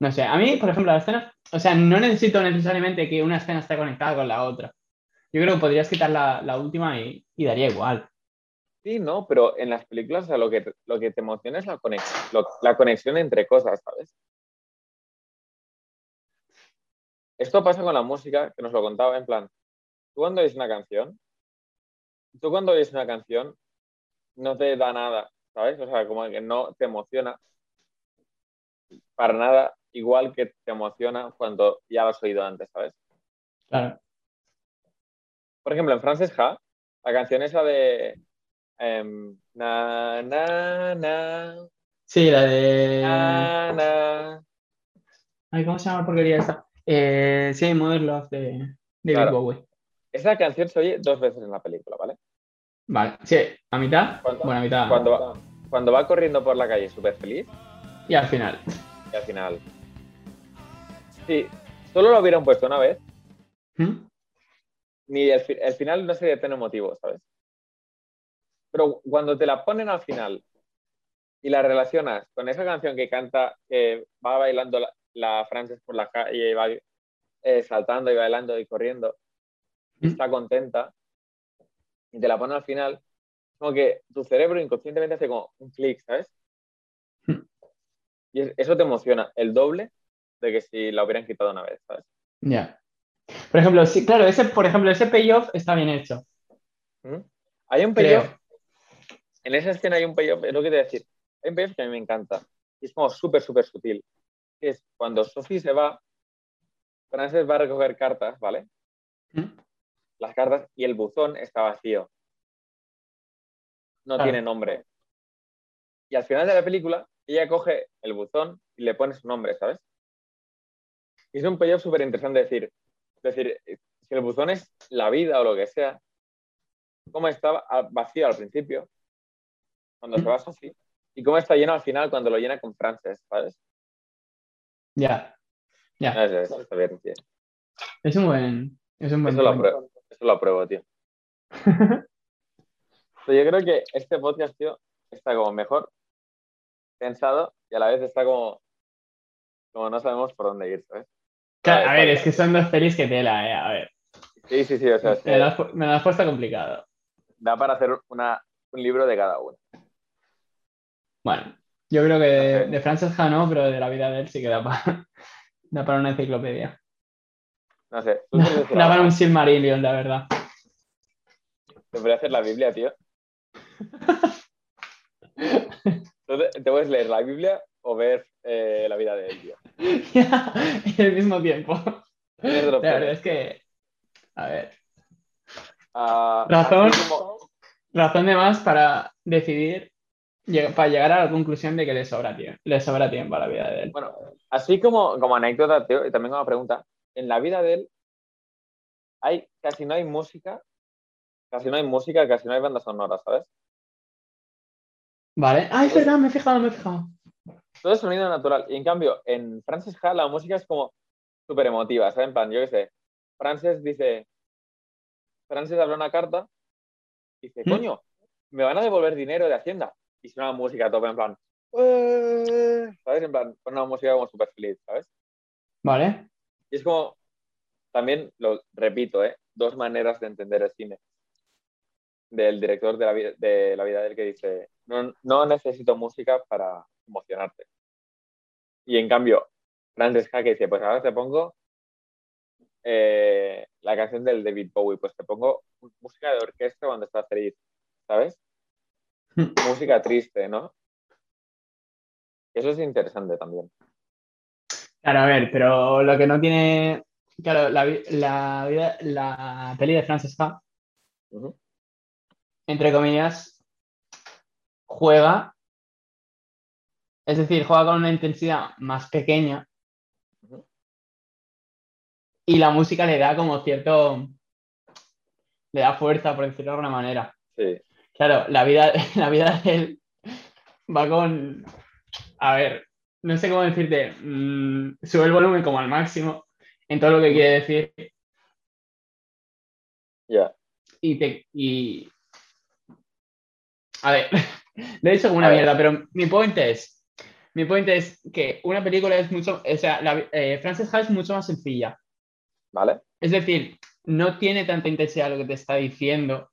no sé, a mí, por ejemplo, la escena, o sea, no necesito necesariamente que una escena esté conectada con la otra. Yo creo que podrías quitar la, la última y, y daría igual. Sí, no, pero en las películas o sea, lo, que, lo que te emociona es la conexión, la conexión entre cosas, ¿sabes? Esto pasa con la música, que nos lo contaba en plan, tú cuando oyes una canción, tú cuando oyes una canción no te da nada, ¿sabes? O sea, como que no te emociona para nada, igual que te emociona cuando ya lo has oído antes, ¿sabes? Claro. Por ejemplo, en Frances Ha, la canción esa de em, na, na, na, Sí, la de. na, na. Ay, ¿cómo se llama la porquería esta? Eh, sí, Modern Love de David Claro. Bowie. Esa canción se oye dos veces en la película, ¿vale? Vale, sí, a mitad. Cuando- Bueno, a mitad. Cuando, va- cuando va corriendo por la calle súper feliz Y al final. y al final. Si solo lo hubieran puesto una vez, ¿Mm? ni el, fi- el final no sería tan emotivo, ¿sabes? Pero cuando te la ponen al final y la relacionas con esa canción que canta, que va bailando la, la Frances por la calle y va eh, saltando y bailando y corriendo, y ¿Mm? está contenta, y te la ponen al final, como que tu cerebro inconscientemente hace como un clic, ¿sabes? ¿Mm? Y es- eso te emociona el doble de que si la hubieran quitado una vez, ¿sabes? Ya. Por ejemplo, sí, claro, ese, por ejemplo, ese payoff está bien hecho. ¿Mm? Hay un Creo. payoff en esa escena hay un payoff, es lo que te voy a decir. Hay un payoff que a mí me encanta. Y es como súper, súper sutil. Es cuando Sophie se va, Frances va a recoger cartas, ¿vale? ¿Mm? Las cartas y el buzón está vacío. No Claro. tiene nombre. Y al final de la película, ella coge el buzón y le pone su nombre, ¿sabes? Y es un payoff súper interesante decir. decir, si el buzón es la vida o lo que sea, cómo estaba vacío al principio, cuando se va Sophie, y cómo está lleno al final cuando lo llena con Frances, ¿sabes? Ya. Ya. No, eso, eso está bien, tío. Es un buen. Es un buen Eso lo apruebo, eso lo apruebo, tío. [laughs] Yo creo que este podcast, tío, está como mejor pensado y a la vez está como, como no sabemos por dónde ir, ¿sabes? Claro, a ver, es que son dos pelis que tela, eh. A ver. Sí, sí, sí, o sea, Me pu- me lo has puesto complicado. da para hacer una, un libro de cada uno. Bueno, yo creo que de, de Frances Ha no, pero de la vida de él sí que da para, [laughs] da para una enciclopedia. No sé, tú Da para un? Silmarillion, la verdad. Debería hacer la Biblia, tío. [laughs] ¿Tú te, te puedes leer la Biblia o ver eh, la vida de él, tío? [laughs] y al mismo tiempo. La verdad es que. A ver. Ah, Razón. como- Razón de más para decidir, para llegar a la conclusión de que le sobra tiempo, le sobra tiempo a la vida de él. Bueno, así como, como anécdota, tío, y también como pregunta, en la vida de él hay, casi no hay música, casi no hay música, casi no hay banda sonora, ¿sabes? Vale. Ah, es verdad, me he fijado, me he fijado. Todo es sonido natural. Y en cambio, en Frances Ha la música es como súper emotiva, ¿sabes? En plan, yo qué sé, Frances dice, Frances habla una carta, dice, ¿Mm? coño, me van a devolver dinero de Hacienda. Y suena la música a tope, en plan, "Eh", ¿sabes? En plan, pone una música como súper feliz, ¿sabes? Vale. Y es como, también lo repito, ¿eh? dos maneras de entender el cine. Del director de la, vida, de la vida del que dice, no, no necesito música para emocionarte. Y en cambio, Frances Ha que dice, pues ahora te pongo eh, la canción del David Bowie, pues te pongo música de orquesta cuando estás feliz, ¿sabes? [laughs] música triste, ¿no? Eso es interesante también. Claro, a ver, pero lo que no tiene. Claro, la, la, la peli de Frances Ha, Ujú. entre comillas, juega. Es decir, juega con una intensidad más pequeña. Y la música le da como cierto. Le da fuerza, por decirlo de alguna manera. Sí, Claro, la vida, [laughs] la vida de él va con. A ver, no sé cómo decirte. mm, sube el volumen como al máximo en todo lo que quiere decir ya. y te. Y... A ver, [laughs] lo he dicho como una A ver. mierda, pero mi point es. Mi point es que una película es mucho. O sea, la, eh, Frances Ha es mucho más sencilla. ¿Vale? Es decir, no tiene tanta intensidad lo que te está diciendo.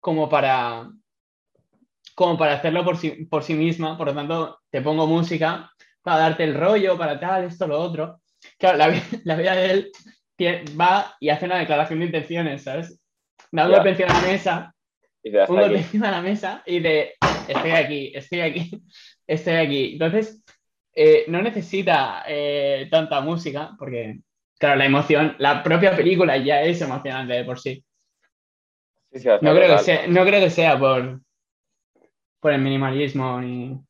Como para, como para hacerlo por sí, por sí misma. Por lo tanto, te pongo música para darte el rollo, para tal, esto, lo otro. Claro, la, vi- la vida de él va y hace una declaración de intenciones, ¿sabes? Da un golpe encima de la mesa, un golpe encima de la mesa y de estoy aquí, estoy aquí, [laughs] estoy aquí. Entonces, eh, no necesita eh, tanta música, porque, claro, la emoción, la propia película ya es emocionante de por sí. Sí, No creo que sea, no creo que sea por, por el minimalismo ni.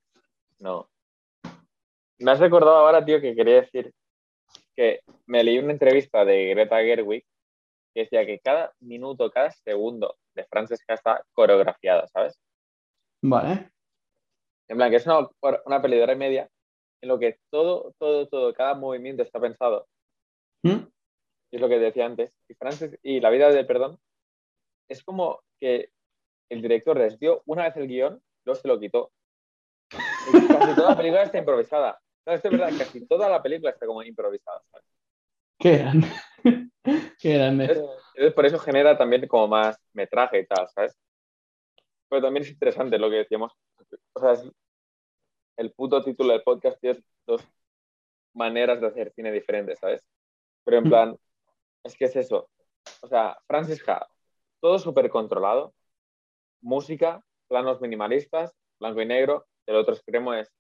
No. Me has recordado ahora, tío, que quería decir que me leí una entrevista de Greta Gerwig que decía que cada minuto, cada segundo de Francesca está coreografiada, ¿sabes? Vale. En plan, que es una, una peli de hora y media en lo que todo, todo, todo, cada movimiento está pensado. ¿Mm? Y es lo que decía antes. Y, Frances, y la vida de perdón es como que el director les dio una vez el guion, luego se lo quitó. Y casi toda la película está improvisada. No, esto es verdad, casi toda la película está como improvisada. ¿sabes? Qué grande. [laughs] Qué grande. Entonces, entonces, por eso genera también como más metraje y tal, ¿sabes? Pero también es interesante lo que decíamos. O sea, es- el puto título del podcast tiene dos maneras de hacer cine diferentes, ¿sabes? Pero en plan, es que es eso. O sea, Francis Ha, todo súper controlado. Música, planos minimalistas, blanco y negro. El otro extremo es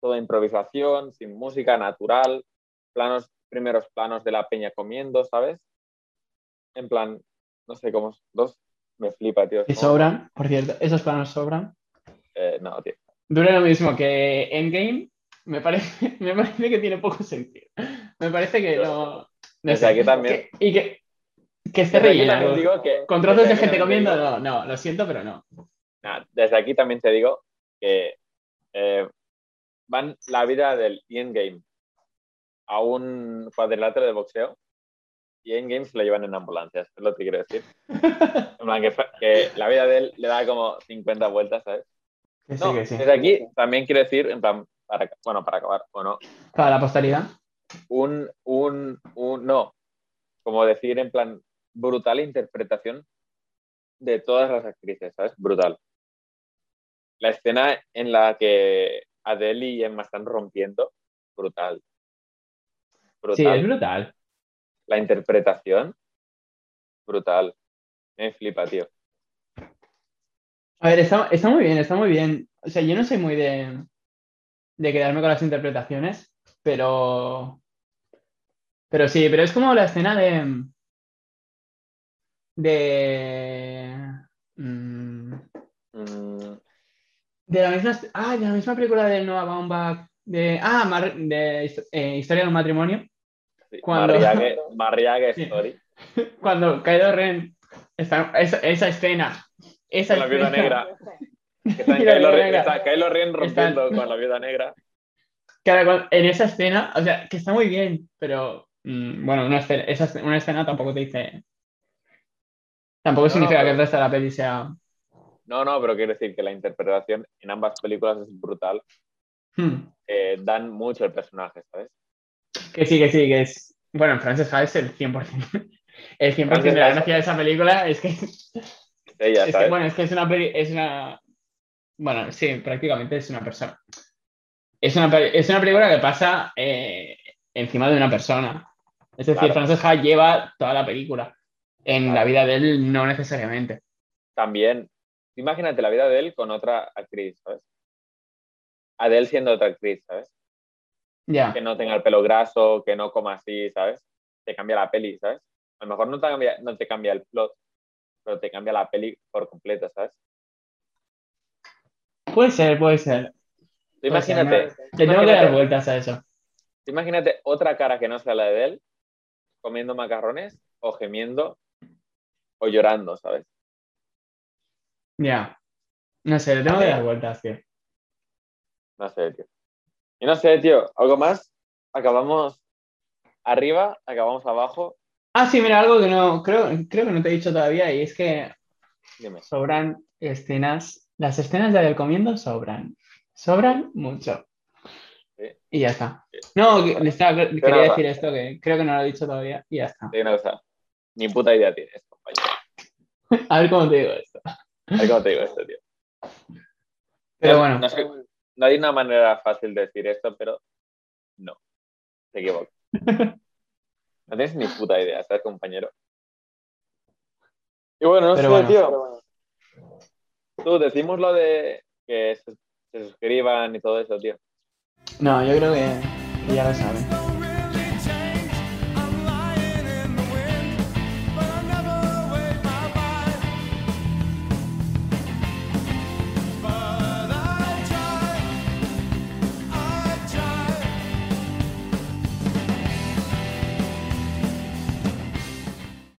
toda improvisación, sin música, natural, planos, primeros planos de la peña comiendo, ¿sabes? En plan, no sé cómo, dos, me flipa, tío. Y sobran, por cierto, esos planos sobran. Eh, no, tío. Dura lo mismo que Endgame. Me parece, [laughs] me parece que tiene poco sentido. Me parece que no. no sé, aquí también- que- y que, que esté Desde aquí rellena. también ¿no? digo que- Con trozos desde de gente comiendo, digo- no, no, lo siento, pero no. Nada, desde aquí también te digo que eh, van la vida del Endgame a un cuadrilátero de boxeo y Endgame se lo llevan en ambulancias, es lo que quiero decir. [laughs] En plan, que, que la vida de él le da como 50 vueltas, ¿sabes? Sí, No, sí. desde aquí también quiero decir, en plan, para, bueno, para acabar, o no, Para la posteridad. un, un, un, no, como decir en plan, brutal interpretación de todas las actrices, ¿sabes? Brutal. La escena en la que Adele y Emma están rompiendo, brutal. Sí, Brutal. es brutal. La interpretación, brutal. Me flipa, tío. A ver, está, está muy bien, está muy bien. O sea, yo no soy muy de, de quedarme con las interpretaciones, pero. Pero sí, pero es como la escena de. De. mm, Mm, de la misma. Ah, de la misma película de Noah Baumbach. De. Ah, Mar- de eh, Historia de un matrimonio. sí, Cuando-. [laughs] Story. Cuando Kylo Ren. Está, esa, esa escena. Esa Con la viuda negra. Que [laughs] está Kylo, Ren, negra. está Kylo Ren rompiendo con la viuda negra. [laughs] Claro, en esa escena, o sea, que está muy bien, pero mm, bueno, una escena, esa, una escena tampoco te dice. Tampoco No, significa no, que el pero- resto de la peli sea. No, no, pero quiero decir que la interpretación en ambas películas es brutal. Hmm, Eh, dan mucho el personaje, ¿sabes? que sí, que sí, que es. Bueno, Frances Ha es el 100%. [laughs] El 100% de Frances la Ha- gracia de esa película es que. Ella, [laughs] Es bueno, es que es una peli, es una. Bueno, sí, prácticamente es una persona. Es una, es una película que pasa eh, encima de una persona. Es decir, Claro. Frances Ha lleva toda la película. En Claro. la vida de él, no necesariamente. También imagínate la vida de él con otra actriz, ¿sabes? Adele siendo otra actriz, ¿sabes? Ya. Que no tenga el pelo graso, que no coma así, ¿sabes? Te cambia la peli, ¿sabes? A lo mejor no te cambia, no te cambia el plot, pero te cambia la peli por completo, ¿sabes? Puede ser, puede ser. Tú imagínate, Le tengo que dar vueltas a eso. imagínate otra cara que no sea la de él, comiendo macarrones o gemiendo o llorando, ¿sabes? Ya. No sé, le tengo que dar vueltas, tío. No sé, tío. Y no sé, tío, ¿algo más? Acabamos arriba, acabamos abajo. Ah, sí, mira, algo que no, creo, creo que no te he dicho todavía, y es que Dime. sobran escenas. Las escenas de Adele comiendo sobran. Sobran mucho. Sí. Y ya está. No, estaba- quería decir esto, que creo que no lo he dicho todavía, y ya está. Ni puta idea tienes. [laughs] A ver cómo te digo esto. A ver cómo te digo esto, tío. Pero No- bueno, No, sé- no hay una manera fácil de decir esto, pero no. Te equivocas. [laughs] No tienes ni puta idea, ¿sabes, compañero? Y bueno, no Pero sé, bueno. tío. Tú, decimos lo de que se, se suscriban y todo eso, tío. no, yo creo que ya lo saben.